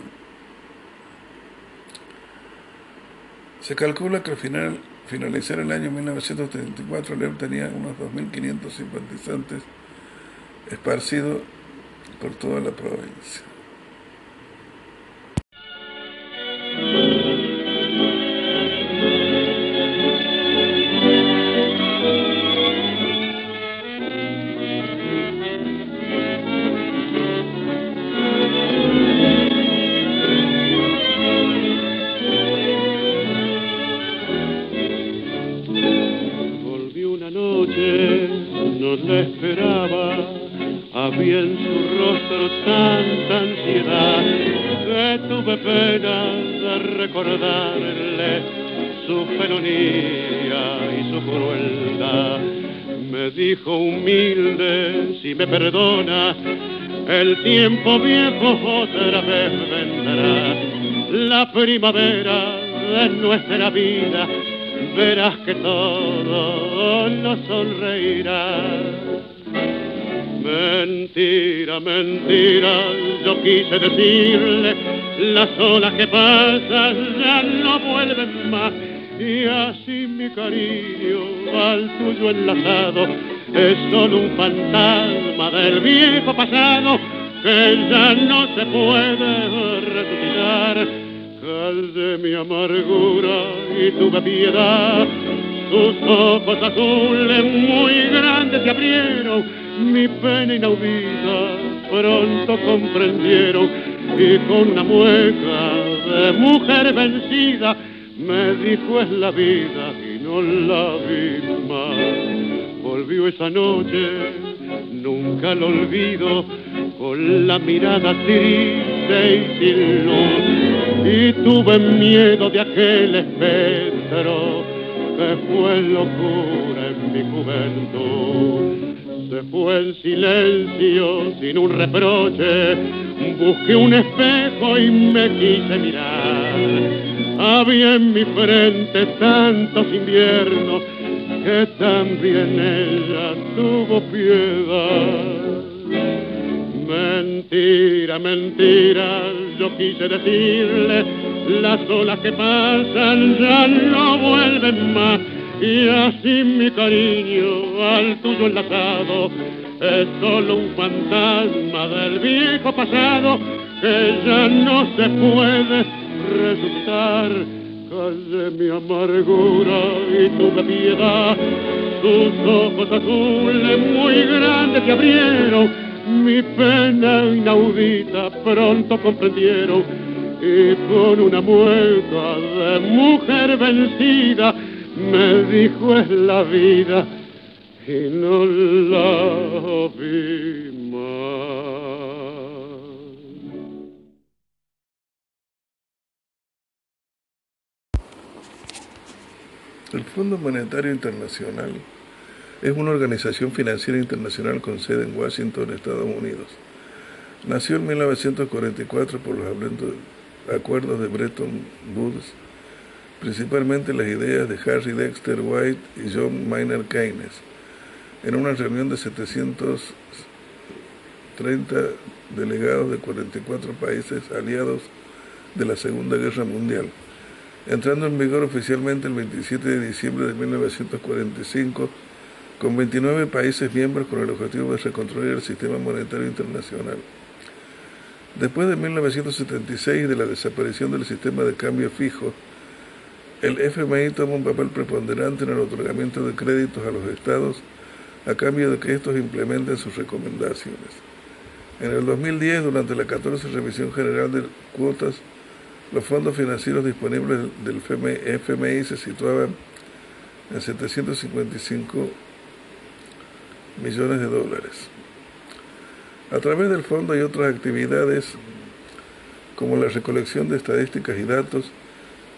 Se calcula que al final, finalizar el año 1934, León tenía unos 2.500 simpatizantes esparcidos por toda la provincia. Tiempo viejo otra vez vendrá. La primavera de nuestra vida, verás que todo nos sonreirá. Mentira, mentira, yo quise decirle, las olas que pasan ya no vuelven más. Y así mi cariño al tuyo enlazado es solo un fantasma del viejo pasado que ya no se puede resucitar. Calde mi amargura y tuve piedad, tus ojos azules muy grandes se abrieron, mi pena inaudita pronto comprendieron. Y con una mueca de mujer vencida me dijo es la vida y no la vi más volvió esa noche, nunca lo olvido, con la mirada triste y sin luz, y tuve miedo de aquel espectro que fue locura en mi juventud. Se fue en silencio, sin un reproche, busqué un espejo y me quise mirar había en mi frente tantos inviernos que también ella tuvo piedad. Mentira, mentira, yo quise decirle, las olas que pasan ya no vuelven más. Y así mi cariño al tuyo enlazado es solo un fantasma del viejo pasado que ya no se puede resucitar. Calle mi amargura y tuve piedad. Sus ojos azules muy grandes se abrieron. Mi pena inaudita pronto comprendieron. Y con una mueca de mujer vencida me dijo es la vida y no la vi más. El Fondo Monetario Internacional es una organización financiera internacional con sede en Washington, Estados Unidos. Nació en 1944 por los acuerdos de Bretton Woods, principalmente las ideas de Harry Dexter White y John Maynard Keynes, en una reunión de 730 delegados de 44 países aliados de la Segunda Guerra Mundial entrando en vigor oficialmente el 27 de diciembre de 1945, con 29 países miembros con el objetivo de reconstruir el sistema monetario internacional. Después de 1976 y de la desaparición del sistema de cambio fijo, el FMI toma un papel preponderante en el otorgamiento de créditos a los estados a cambio de que estos implementen sus recomendaciones. En el 2010, durante la 14 Revisión General de Cuotas, los fondos financieros disponibles del FMI, se situaban en 755 millones de dólares. A través del fondo hay otras actividades como la recolección de estadísticas y datos,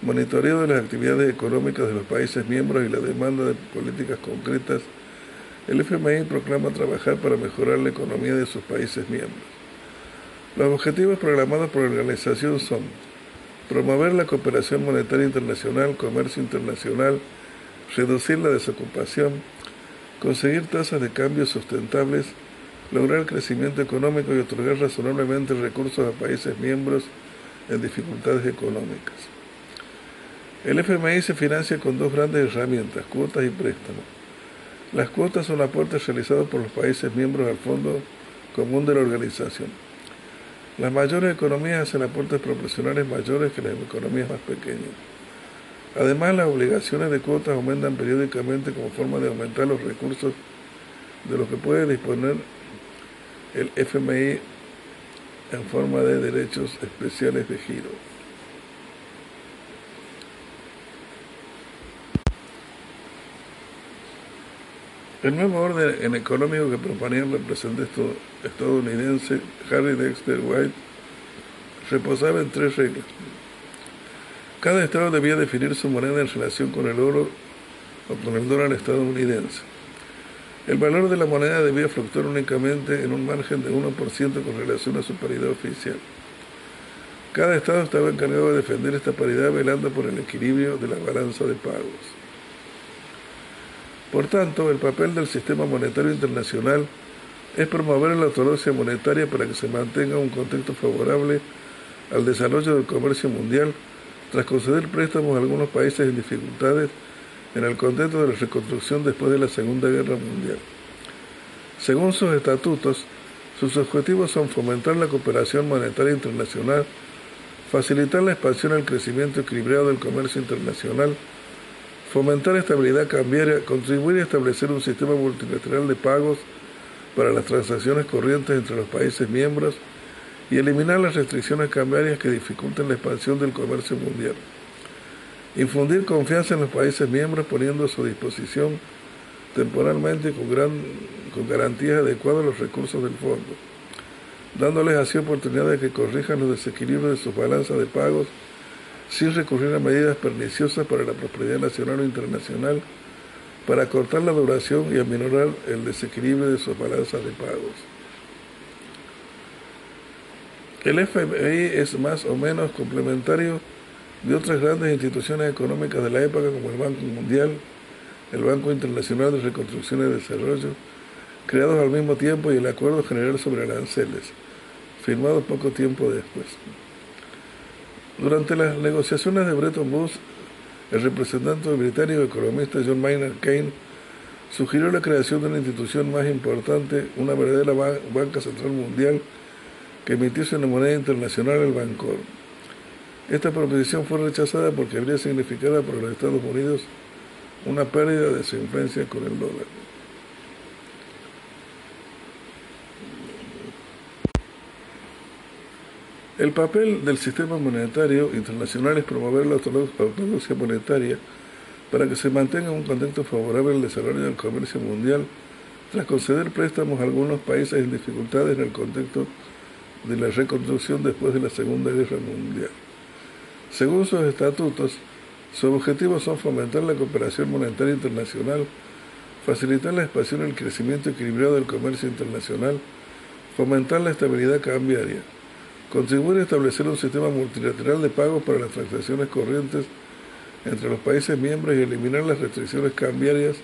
monitoreo de las actividades económicas de los países miembros y la demanda de políticas concretas, el FMI proclama trabajar para mejorar la economía de sus países miembros. Los objetivos programados por la organización son promover la cooperación monetaria internacional, comercio internacional, reducir la desocupación, conseguir tasas de cambio sustentables, lograr crecimiento económico y otorgar razonablemente recursos a países miembros en dificultades económicas. El FMI se financia con dos grandes herramientas, cuotas y préstamos. Las cuotas son aportes realizados por los países miembros al Fondo Común de la Organización. Las mayores economías hacen aportes proporcionales mayores que las economías más pequeñas. Además, las obligaciones de cuotas aumentan periódicamente como forma de aumentar los recursos de los que puede disponer el FMI en forma de derechos especiales de giro. El nuevo orden económico que proponía el representante estadounidense Harry Dexter White reposaba en tres reglas. Cada estado debía definir su moneda en relación con el oro o con el dólar estadounidense. El valor de la moneda debía fluctuar únicamente en un margen de 1% con relación a su paridad oficial. Cada estado estaba encargado de defender esta paridad velando por el equilibrio de la balanza de pagos. Por tanto, el papel del sistema monetario internacional es promover la ortodoxia monetaria para que se mantenga un contexto favorable al desarrollo del comercio mundial, tras conceder préstamos a algunos países en dificultades en el contexto de la reconstrucción después de la Segunda Guerra Mundial. Según sus estatutos, sus objetivos son fomentar la cooperación monetaria internacional, facilitar la expansión y el crecimiento equilibrado del comercio internacional, fomentar estabilidad cambiaria, contribuir a establecer un sistema multilateral de pagos para las transacciones corrientes entre los países miembros y eliminar las restricciones cambiarias que dificulten la expansión del comercio mundial. Infundir confianza en los países miembros poniendo a su disposición temporalmente con, gran, con garantías adecuadas los recursos del fondo, dándoles así oportunidad de que corrijan los desequilibrios de sus balanzas de pagos sin recurrir a medidas perniciosas para la prosperidad nacional o internacional, para cortar la duración y aminorar el desequilibrio de sus balanzas de pagos. El FMI es más o menos complementario de otras grandes instituciones económicas de la época como el Banco Mundial, el Banco Internacional de Reconstrucción y Desarrollo, creados al mismo tiempo y el Acuerdo General sobre Aranceles, firmado poco tiempo después. Durante las negociaciones de Bretton Woods, el representante británico economista John Maynard Keynes sugirió la creación de una institución más importante, una verdadera banca central mundial, que emitiese una moneda internacional, el Bancor. Esta proposición fue rechazada porque habría significado para los Estados Unidos una pérdida de su influencia con el dólar. El papel del sistema monetario internacional es promover la ortodoxia monetaria para que se mantenga un contexto favorable al desarrollo del comercio mundial, tras conceder préstamos a algunos países en dificultades en el contexto de la reconstrucción después de la Segunda Guerra Mundial. Según sus estatutos, sus objetivos son fomentar la cooperación monetaria internacional, facilitar la expansión y el crecimiento equilibrado del comercio internacional, fomentar la estabilidad cambiaria, contribuir a establecer un sistema multilateral de pagos para las transacciones corrientes entre los países miembros y eliminar las restricciones cambiarias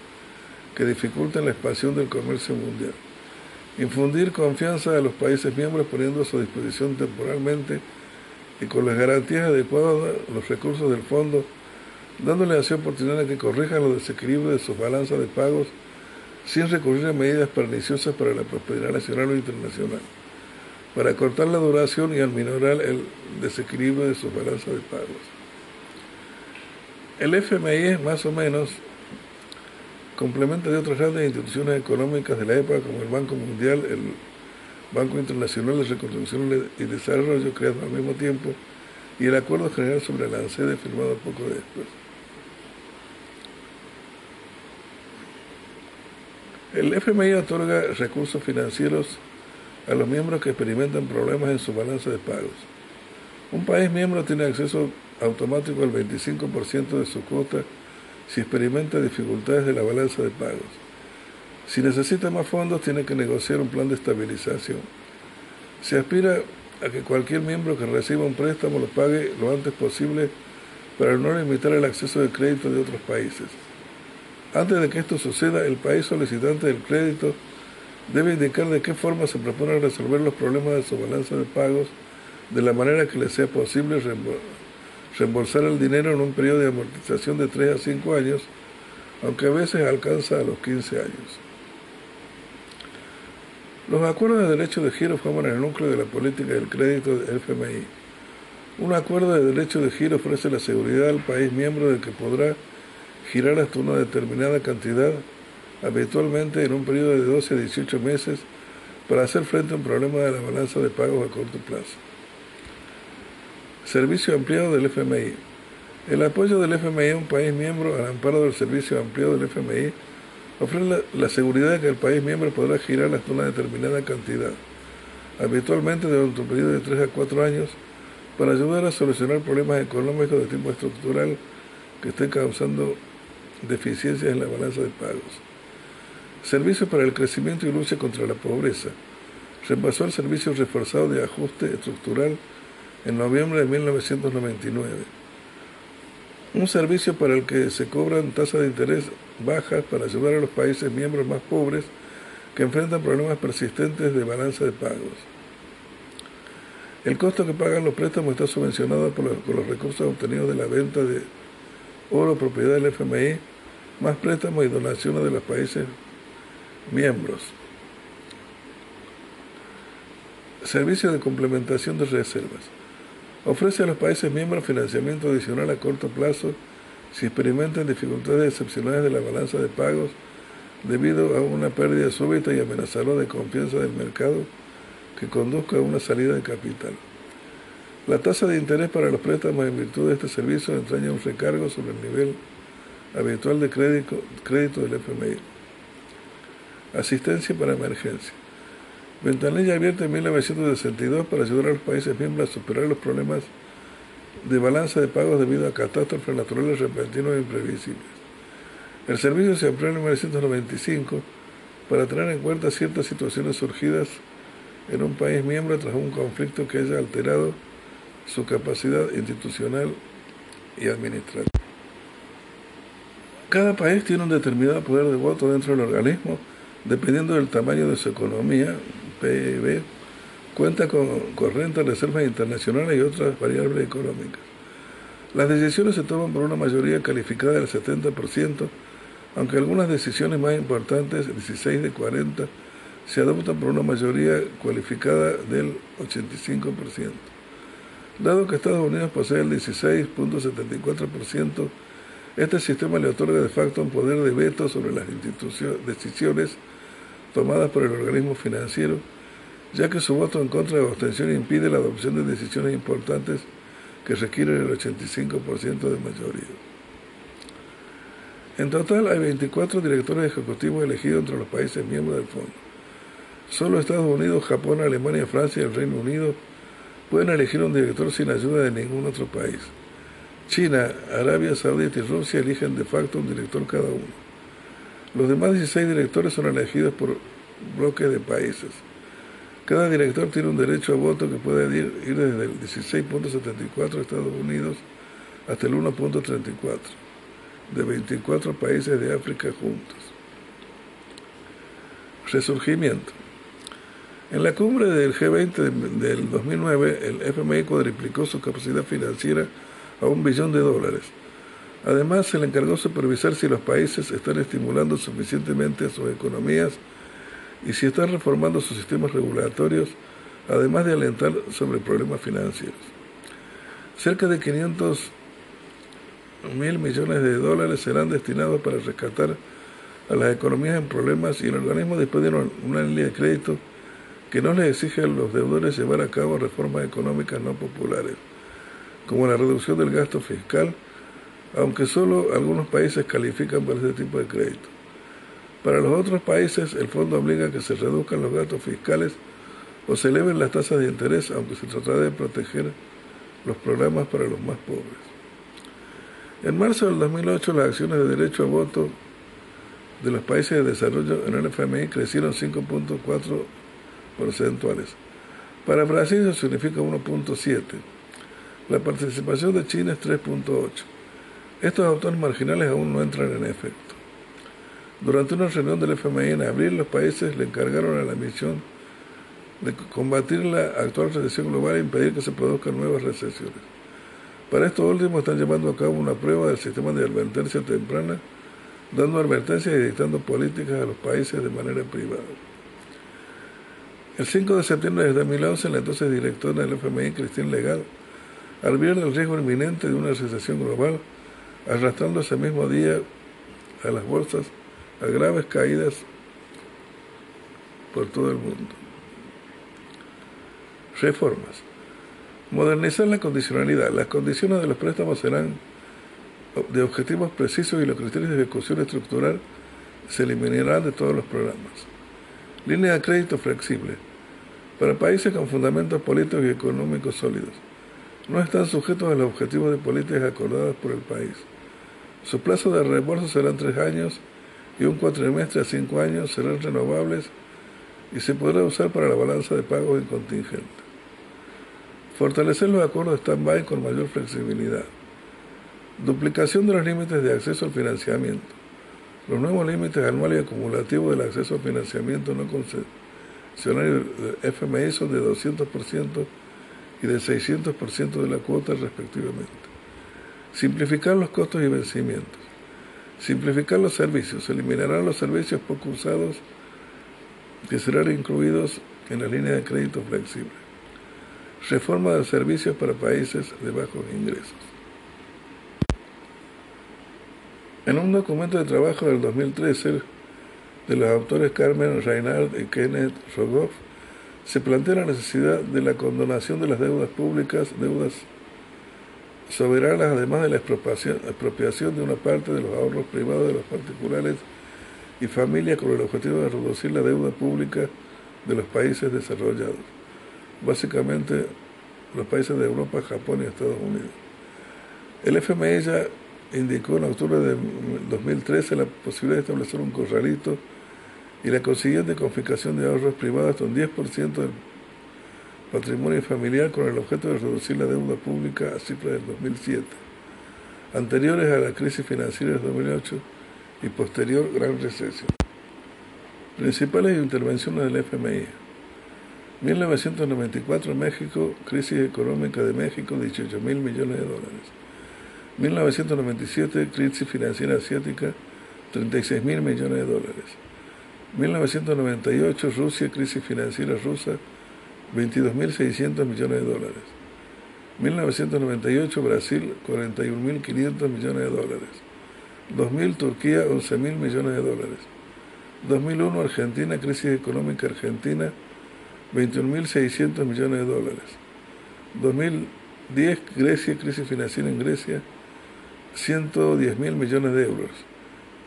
que dificultan la expansión del comercio mundial. Infundir confianza a los países miembros poniendo a su disposición temporalmente y con las garantías adecuadas los recursos del fondo, dándole así oportunidad de que corrijan los desequilibrios de sus balanzas de pagos sin recurrir a medidas perniciosas para la prosperidad nacional o internacional, para cortar la duración y aminorar el desequilibrio de sus balanzas de pagos. El FMI es más o menos complementa de otras grandes instituciones económicas de la época como el Banco Mundial, el Banco Internacional de Reconstrucción y Desarrollo, creado al mismo tiempo, y el Acuerdo General sobre la ANSEDE, firmado poco después. El FMI otorga recursos financieros a los miembros que experimentan problemas en su balanza de pagos. Un país miembro tiene acceso automático al 25% de su cuota si experimenta dificultades de la balanza de pagos. Si necesita más fondos, tiene que negociar un plan de estabilización. Se aspira a que cualquier miembro que reciba un préstamo lo pague lo antes posible para no limitar el acceso de crédito de otros países. Antes de que esto suceda, el país solicitante del crédito debe indicar de qué forma se propone resolver los problemas de su balanza de pagos de la manera que le sea posible reembolsar el dinero en un periodo de amortización de 3 a 5 años, aunque a veces alcanza a los 15 años. Los acuerdos de derecho de giro forman el núcleo de la política del crédito del FMI. Un acuerdo de derecho de giro ofrece la seguridad al país miembro de que podrá girar hasta una determinada cantidad, habitualmente en un periodo de 12 a 18 meses, para hacer frente a un problema de la balanza de pagos a corto plazo. Servicio ampliado del FMI. El apoyo del FMI a un país miembro al amparo del servicio ampliado del FMI ofrece la, seguridad de que el país miembro podrá girar hasta una determinada cantidad, habitualmente durante un periodo de 3 a 4 años, para ayudar a solucionar problemas económicos de tipo estructural que estén causando deficiencias en la balanza de pagos. Servicio para el crecimiento y lucha contra la pobreza. Reemplazó el servicio reforzado de ajuste estructural en noviembre de 1999. Un servicio para el que se cobran tasas de interés bajas para ayudar a los países miembros más pobres que enfrentan problemas persistentes de balanza de pagos. El costo que pagan los préstamos está subvencionado por los, recursos obtenidos de la venta de oro propiedad del FMI, más préstamos y donaciones de los países miembros. Servicio de complementación de reservas. Ofrece a los países miembros financiamiento adicional a corto plazo si experimentan dificultades excepcionales de la balanza de pagos debido a una pérdida súbita y amenazadora de confianza del mercado que conduzca a una salida de capital. La tasa de interés para los préstamos en virtud de este servicio entraña un recargo sobre el nivel habitual de crédito, del FMI. asistencia para emergencia. Ventanilla abierta en 1962 para ayudar a los países miembros a superar los problemas de balanza de pagos debido a catástrofes naturales repentinos e imprevisibles. El servicio se amplió en 1995 para tener en cuenta ciertas situaciones surgidas en un país miembro tras un conflicto que haya alterado su capacidad institucional y administrativa. Cada país tiene un determinado poder de voto dentro del organismo, dependiendo del tamaño de su economía, PIB, cuenta con corrientes reservas internacionales y otras variables económicas. Las decisiones se toman por una mayoría calificada del 70%, aunque algunas decisiones más importantes, 16 de 40, se adoptan por una mayoría cualificada del 85%. Dado que Estados Unidos posee el 16.74%, este sistema le otorga de facto un poder de veto sobre las decisiones tomadas por el organismo financiero, ya que su voto en contra de abstención impide la adopción de decisiones importantes que requieren el 85% de mayoría. En total hay 24 directores ejecutivos elegidos entre los países miembros del fondo. Solo Estados Unidos, Japón, Alemania, Francia y el Reino Unido pueden elegir un director sin ayuda de ningún otro país. China, Arabia Saudita y Rusia eligen de facto un director cada uno. Los demás 16 directores son elegidos por bloques de países. Cada director tiene un derecho a voto que puede ir, desde el 16.74 de Estados Unidos hasta el 1.34 de 24 países de África juntos. Resurgimiento. En la cumbre del G20 del 2009, el FMI cuadriplicó su capacidad financiera a un billón de dólares. Además, se le encargó supervisar si los países están estimulando suficientemente a sus economías y si están reformando sus sistemas regulatorios, además de alentar sobre problemas financieros. Cerca de 500 mil millones de dólares serán destinados para rescatar a las economías en problemas y el organismo dispone de una línea de crédito que no le exige a los deudores llevar a cabo reformas económicas no populares, como la reducción del gasto fiscal, aunque solo algunos países califican para este tipo de crédito. Para los otros países, el fondo obliga a que se reduzcan los gastos fiscales o se eleven las tasas de interés, aunque se tratará de proteger los programas para los más pobres. En marzo del 2008, las acciones de derecho a voto de los países de desarrollo en el FMI crecieron 5.4 porcentuales. Para Brasil eso significa 1.7. La participación de China es 3.8. Estos autores marginales aún no entran en efecto. Durante una reunión del FMI en abril, los países le encargaron a la misión de combatir la actual recesión global e impedir que se produzcan nuevas recesiones. Para esto último están llevando a cabo una prueba del sistema de advertencia temprana, dando advertencias y dictando políticas a los países de manera privada. El 5 de septiembre de 2011, la entonces directora del FMI, Cristina Legal, advierte el riesgo inminente de una recesión global, arrastrando ese mismo día a las bolsas a graves caídas por todo el mundo. Reformas. Modernizar la condicionalidad. Las condiciones de los préstamos serán de objetivos precisos y los criterios de ejecución estructural se eliminarán de todos los programas. Línea de crédito flexible para países con fundamentos políticos y económicos sólidos. No están sujetos a los objetivos de políticas acordadas por el país. Su plazo de reembolso serán tres años y un cuatrimestre a cinco años serán renovables y se podrá usar para la balanza de pagos en contingente. Fortalecer los acuerdos de stand-by con mayor flexibilidad. Duplicación de los límites de acceso al financiamiento. Los nuevos límites anuales y acumulativos del acceso al financiamiento no concedidos del FMI son de 200% y de 600% de la cuota respectivamente. Simplificar los costos y vencimientos. Simplificar los servicios. Se eliminarán los servicios poco usados que serán incluidos en la línea de crédito flexible. Reforma de servicios para países de bajos ingresos. En un documento de trabajo del 2013, de los autores Carmen Reinhardt y Kenneth Rogoff, se plantea la necesidad de la condonación de las deudas públicas, deudas soberanas, además de la expropiación, de una parte de los ahorros privados de los particulares y familias con el objetivo de reducir la deuda pública de los países desarrollados, básicamente los países de Europa, Japón y Estados Unidos. El FMI ya indicó en octubre de 2013 la posibilidad de establecer un corralito y la consiguiente confiscación de ahorros privados hasta un 10% del patrimonio familiar con el objeto de reducir la deuda pública a cifras del 2007, anteriores a la crisis financiera del 2008 y posterior gran recesión. Principales intervenciones del FMI. 1994 México, crisis económica de México, 18 mil millones de dólares. 1997 crisis financiera asiática, 36 mil millones de dólares. 1998 Rusia, crisis financiera rusa, 22.600 millones de dólares. 1998 Brasil, 41.500 millones de dólares. 2000 Turquía, 11.000 millones de dólares. 2001 Argentina, crisis económica argentina, 21.600 millones de dólares. 2010 Grecia, crisis financiera en Grecia, 110.000 millones de euros.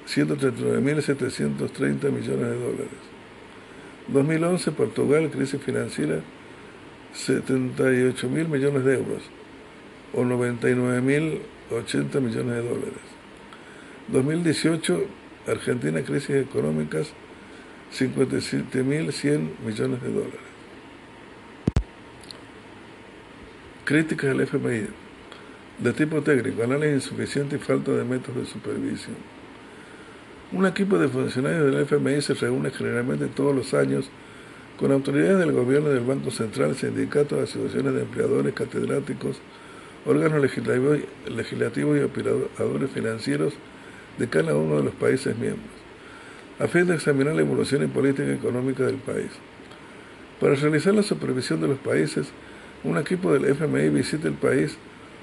139.730 millones de dólares. 2011 Portugal, crisis financiera, 78 mil millones de euros o 99 mil 80 millones de dólares. 2018 Argentina, crisis económicas, 57 mil 100 millones de dólares. Críticas al FMI. De tipo técnico, análisis insuficiente y falta de métodos de supervisión. Un equipo de funcionarios del FMI se reúne generalmente todos los años con autoridades del gobierno del Banco Central, sindicatos, asociaciones de empleadores, catedráticos, órganos legislativos, y operadores financieros de cada uno de los países miembros, a fin de examinar la evolución y política económica del país. Para realizar la supervisión de los países, un equipo del FMI visita el país,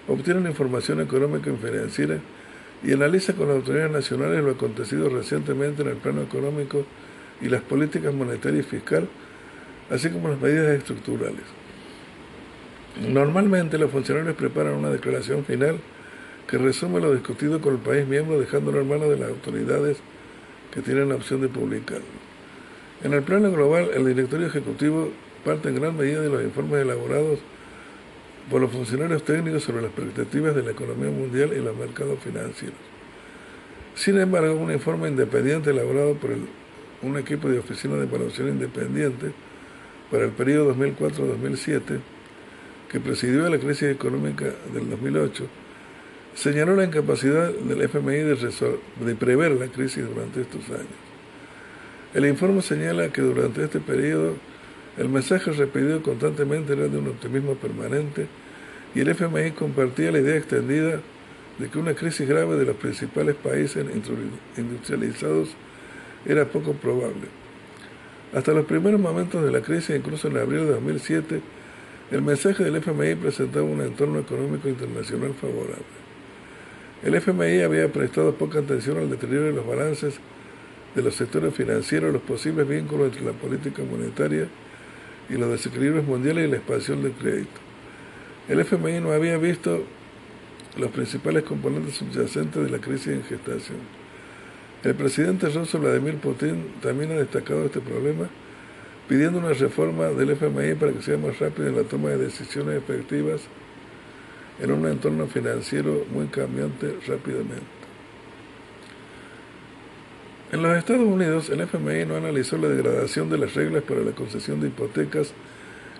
obtiene información económica y financiera y analiza con las autoridades nacionales lo acontecido recientemente en el plano económico y las políticas monetarias y fiscal, así como las medidas estructurales. Normalmente los funcionarios preparan una declaración final que resume lo discutido con el país miembro, dejándolo en manos de las autoridades que tienen la opción de publicarlo. En el plano global, el directorio ejecutivo parte en gran medida de los informes elaborados por los funcionarios técnicos sobre las perspectivas de la economía mundial y los mercados financieros. Sin embargo, un informe independiente elaborado por un equipo de oficina de evaluación independiente para el periodo 2004-2007, que presidió la crisis económica del 2008, señaló la incapacidad del FMI de, de prever la crisis durante estos años. El informe señala que durante este periodo el mensaje repetido constantemente era de un optimismo permanente y el FMI compartía la idea extendida de que una crisis grave de los principales países industrializados era poco probable. Hasta los primeros momentos de la crisis, incluso en abril de 2007, el mensaje del FMI presentaba un entorno económico internacional favorable. El FMI había prestado poca atención al deterioro de los balances de los sectores financieros, los posibles vínculos entre la política monetaria y los desequilibrios mundiales y la expansión del crédito. El FMI no había visto los principales componentes subyacentes de la crisis en gestación. El presidente ruso Vladimir Putin también ha destacado este problema, pidiendo una reforma del FMI para que sea más rápida en la toma de decisiones efectivas en un entorno financiero muy cambiante rápidamente. En los Estados Unidos, el FMI no analizó la degradación de las reglas para la concesión de hipotecas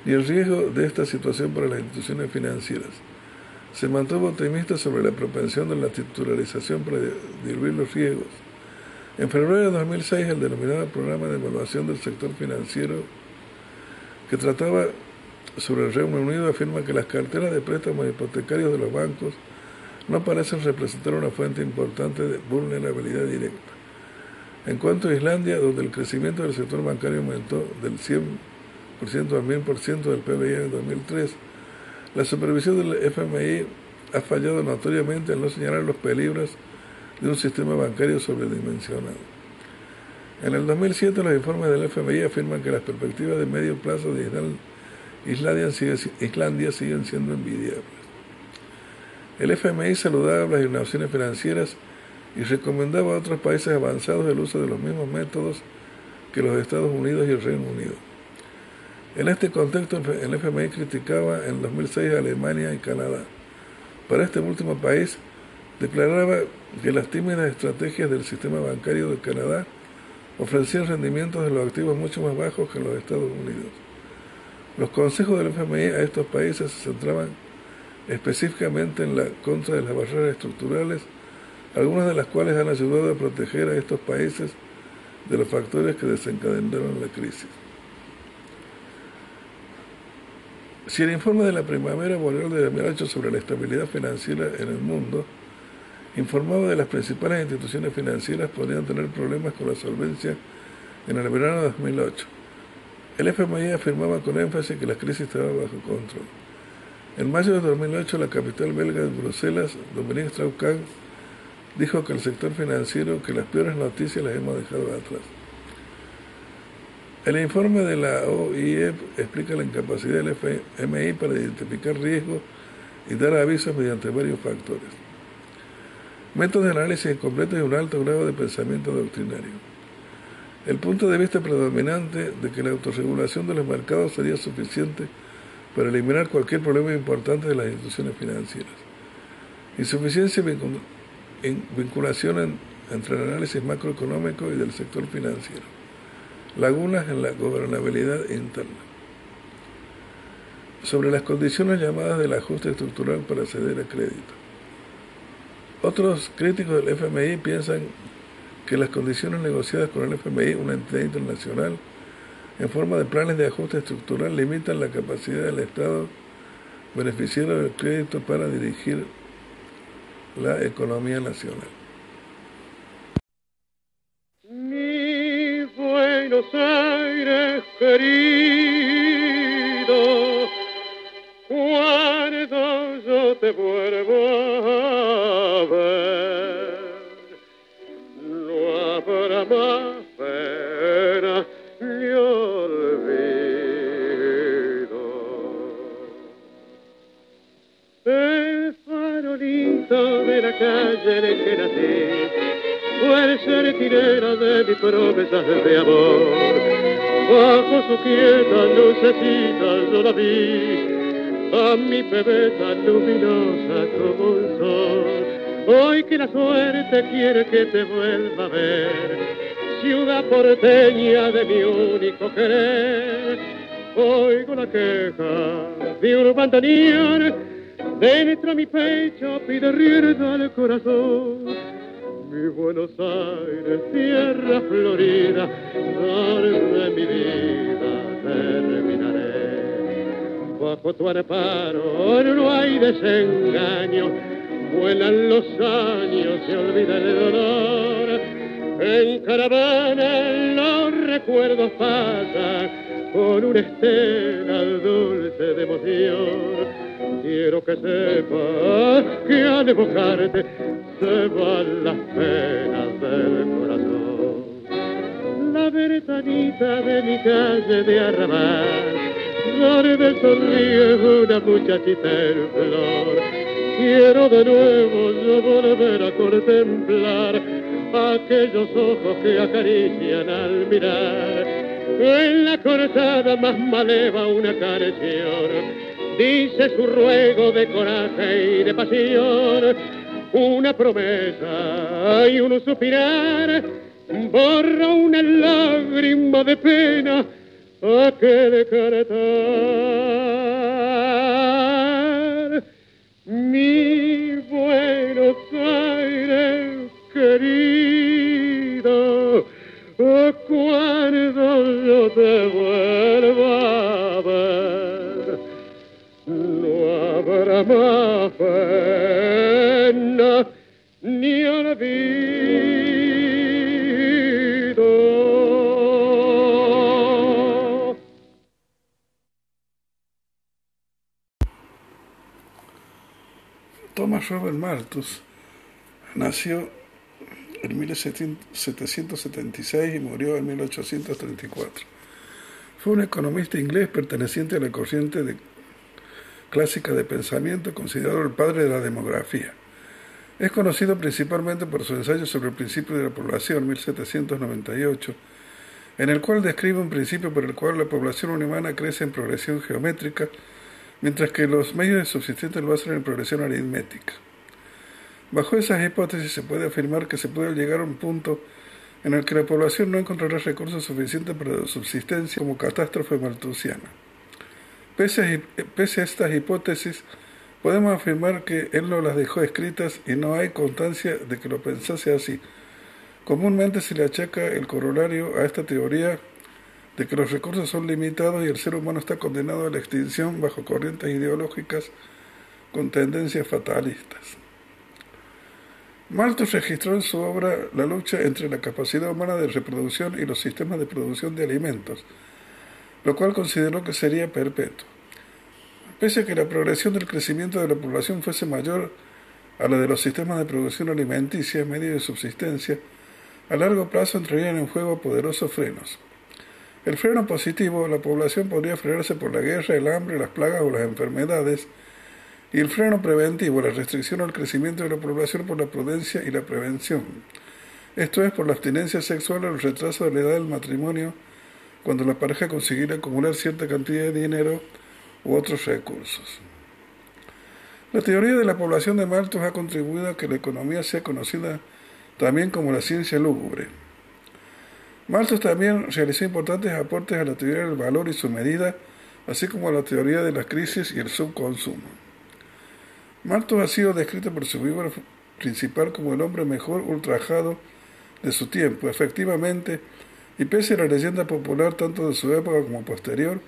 ni el riesgo de esta situación para las instituciones financieras. Se mantuvo optimista sobre la propensión de la titularización para diluir los riesgos. En febrero de 2006, el denominado Programa de Evaluación del Sector Financiero, que trataba sobre el Reino Unido, afirma que las carteras de préstamos hipotecarios de los bancos no parecen representar una fuente importante de vulnerabilidad directa. En cuanto a Islandia, donde el crecimiento del sector bancario aumentó del 100% al 1000% del PBI en 2003, la supervisión del FMI ha fallado notoriamente al no señalar los peligros de un sistema bancario sobredimensionado. En el 2007 los informes del FMI afirman que las perspectivas de medio plazo de Islandia, Islandia siguen siendo envidiables. El FMI saludaba las innovaciones financieras y recomendaba a otros países avanzados el uso de los mismos métodos que los Estados Unidos y el Reino Unido. En este contexto, el FMI criticaba en 2006 a Alemania y Canadá. Para este último país, declaraba que las tímidas estrategias del sistema bancario de Canadá ofrecían rendimientos de los activos mucho más bajos que en los Estados Unidos. Los consejos del FMI a estos países se centraban específicamente en la contra de las barreras estructurales, algunas de las cuales han ayudado a proteger a estos países de los factores que desencadenaron la crisis. Si el informe de la primavera boreal de 2008 sobre la estabilidad financiera en el mundo informaba de las principales instituciones financieras podrían tener problemas con la solvencia en el verano de 2008, el FMI afirmaba con énfasis que la crisis estaba bajo control. En mayo de 2008, la capital belga de Bruselas, Dominique Strauss-Kahn, dijo que el sector financiero, que las peores noticias las hemos dejado atrás. El informe de la OIE explica la incapacidad del FMI para identificar riesgos y dar avisos mediante varios factores. Métodos de análisis incompletos y un alto grado de pensamiento doctrinario. El punto de vista predominante de que la autorregulación de los mercados sería suficiente para eliminar cualquier problema importante de las instituciones financieras. Insuficiencia vinculación entre el análisis macroeconómico y del sector financiero. Lagunas en la gobernabilidad interna. Sobre las condiciones llamadas del ajuste estructural para ceder a crédito. Otros críticos del FMI piensan que las condiciones negociadas con el FMI, una entidad internacional, en forma de planes de ajuste estructural, limitan la capacidad del Estado beneficiario del crédito para dirigir la economía nacional. Mi Buenos Aires querido, a más de la calle en que nací fue el sertinero de mis promesas de amor. Bajo su quieta lucecita yo la vi, a mi bebé tan luminosa como el sol Hoy que la suerte quiere que te vuelva a ver, ciudad porteña de mi único querer. Oigo la queja de un bandoneón, dentro de mi pecho pide rienda al corazón. Mi Buenos Aires, tierra florida, donde mi vida terminaré. Bajo tu amparo no hay desengaño vuelan los años, se olvida el dolor. En caravana los recuerdos pasan con una estela dulce de emoción. Quiero que sepas que al evocarte se van las penas del corazón. La ventanita de mi calle de arrabal, donde sonríe una muchachita en flor Quiero de nuevo yo volver a contemplar aquellos ojos que acarician al mirar. En la cortada más maleva una canción, dice su ruego de coraje y de pasión, una promesa y un suspirar, borra una lágrima de pena aquel caretar mi Buenos Aires querido, cuando yo te vuelva habrá más pena ni olvido. Thomas Robert Malthus nació en 1776 y murió en 1834. Fue un economista inglés perteneciente a la corriente clásica de pensamiento, considerado el padre de la demografía. Es conocido principalmente por su ensayo sobre el principio de la población, 1798, en el cual describe un principio por el cual la población humana crece en progresión geométrica, mientras que los medios de subsistencia lo hacen en progresión aritmética. Bajo esas hipótesis se puede afirmar que se puede llegar a un punto en el que la población no encontrará recursos suficientes para la subsistencia como catástrofe maltusiana. Pese a, pese a estas hipótesis, podemos afirmar que él no las dejó escritas y no hay constancia de que lo pensase así. Comúnmente se le achaca el corolario a esta teoría de que los recursos son limitados y el ser humano está condenado a la extinción bajo corrientes ideológicas con tendencias fatalistas. Malthus registró en su obra la lucha entre la capacidad humana de reproducción y los sistemas de producción de alimentos, lo cual consideró que sería perpetuo. Pese a que la progresión del crecimiento de la población fuese mayor a la de los sistemas de producción alimenticia, medio de subsistencia, a largo plazo entrarían en juego poderosos frenos. El freno positivo, la población podría frenarse por la guerra, el hambre, las plagas o las enfermedades, y el freno preventivo, la restricción al crecimiento de la población por la prudencia y la prevención. Esto es por la abstinencia sexual o el retraso de la edad del matrimonio, cuando la pareja consiguiera acumular cierta cantidad de dinero u otros recursos. La teoría de la población de Malthus ha contribuido a que la economía sea conocida también como la ciencia lúgubre. Malthus también realizó importantes aportes a la teoría del valor y su medida, así como a la teoría de la crisis y el subconsumo. Malthus ha sido descrito por su biógrafo principal como el hombre mejor ultrajado de su tiempo. Efectivamente, y pese a la leyenda popular tanto de su época como posterior,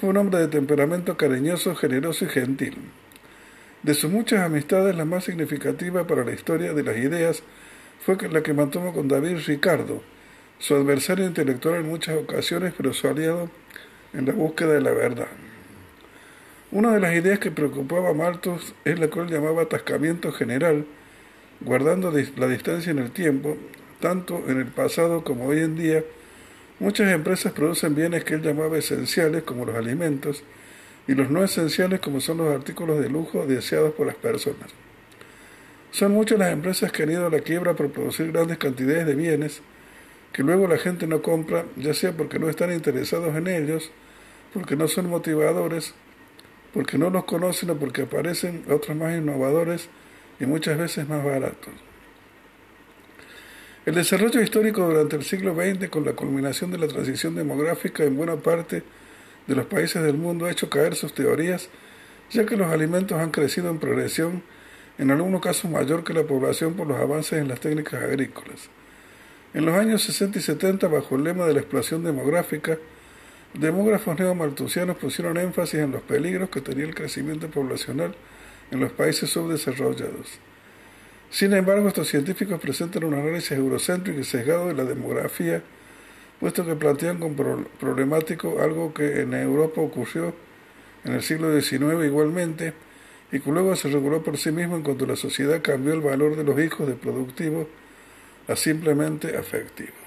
fue un hombre de temperamento cariñoso, generoso y gentil. De sus muchas amistades, la más significativa para la historia de las ideas fue la que mantuvo con David Ricardo, su adversario intelectual en muchas ocasiones, pero su aliado en la búsqueda de la verdad. Una de las ideas que preocupaba a Malthus es la cual llamaba atascamiento general, guardando la distancia en el tiempo, tanto en el pasado como hoy en día, Muchas empresas producen bienes que él llamaba esenciales, como los alimentos, y los no esenciales, como son los artículos de lujo deseados por las personas. Son muchas las empresas que han ido a la quiebra por producir grandes cantidades de bienes que luego la gente no compra, ya sea porque no están interesados en ellos, porque no son motivadores, porque no los conocen o porque aparecen otros más innovadores y muchas veces más baratos. El desarrollo histórico durante el siglo XX, con la culminación de la transición demográfica en buena parte de los países del mundo, ha hecho caer sus teorías, ya que los alimentos han crecido en progresión, en algunos casos mayor que la población por los avances en las técnicas agrícolas. En los años 60 y 70, bajo el lema de la explosión demográfica, demógrafos neomaltusianos pusieron énfasis en los peligros que tenía el crecimiento poblacional en los países subdesarrollados. Sin embargo, estos científicos presentan un análisis eurocéntrico y sesgado de la demografía, puesto que plantean como problemático algo que en Europa ocurrió en el siglo XIX igualmente, y que luego se reguló por sí mismo en cuanto la sociedad cambió el valor de los hijos de productivos a simplemente afectivos.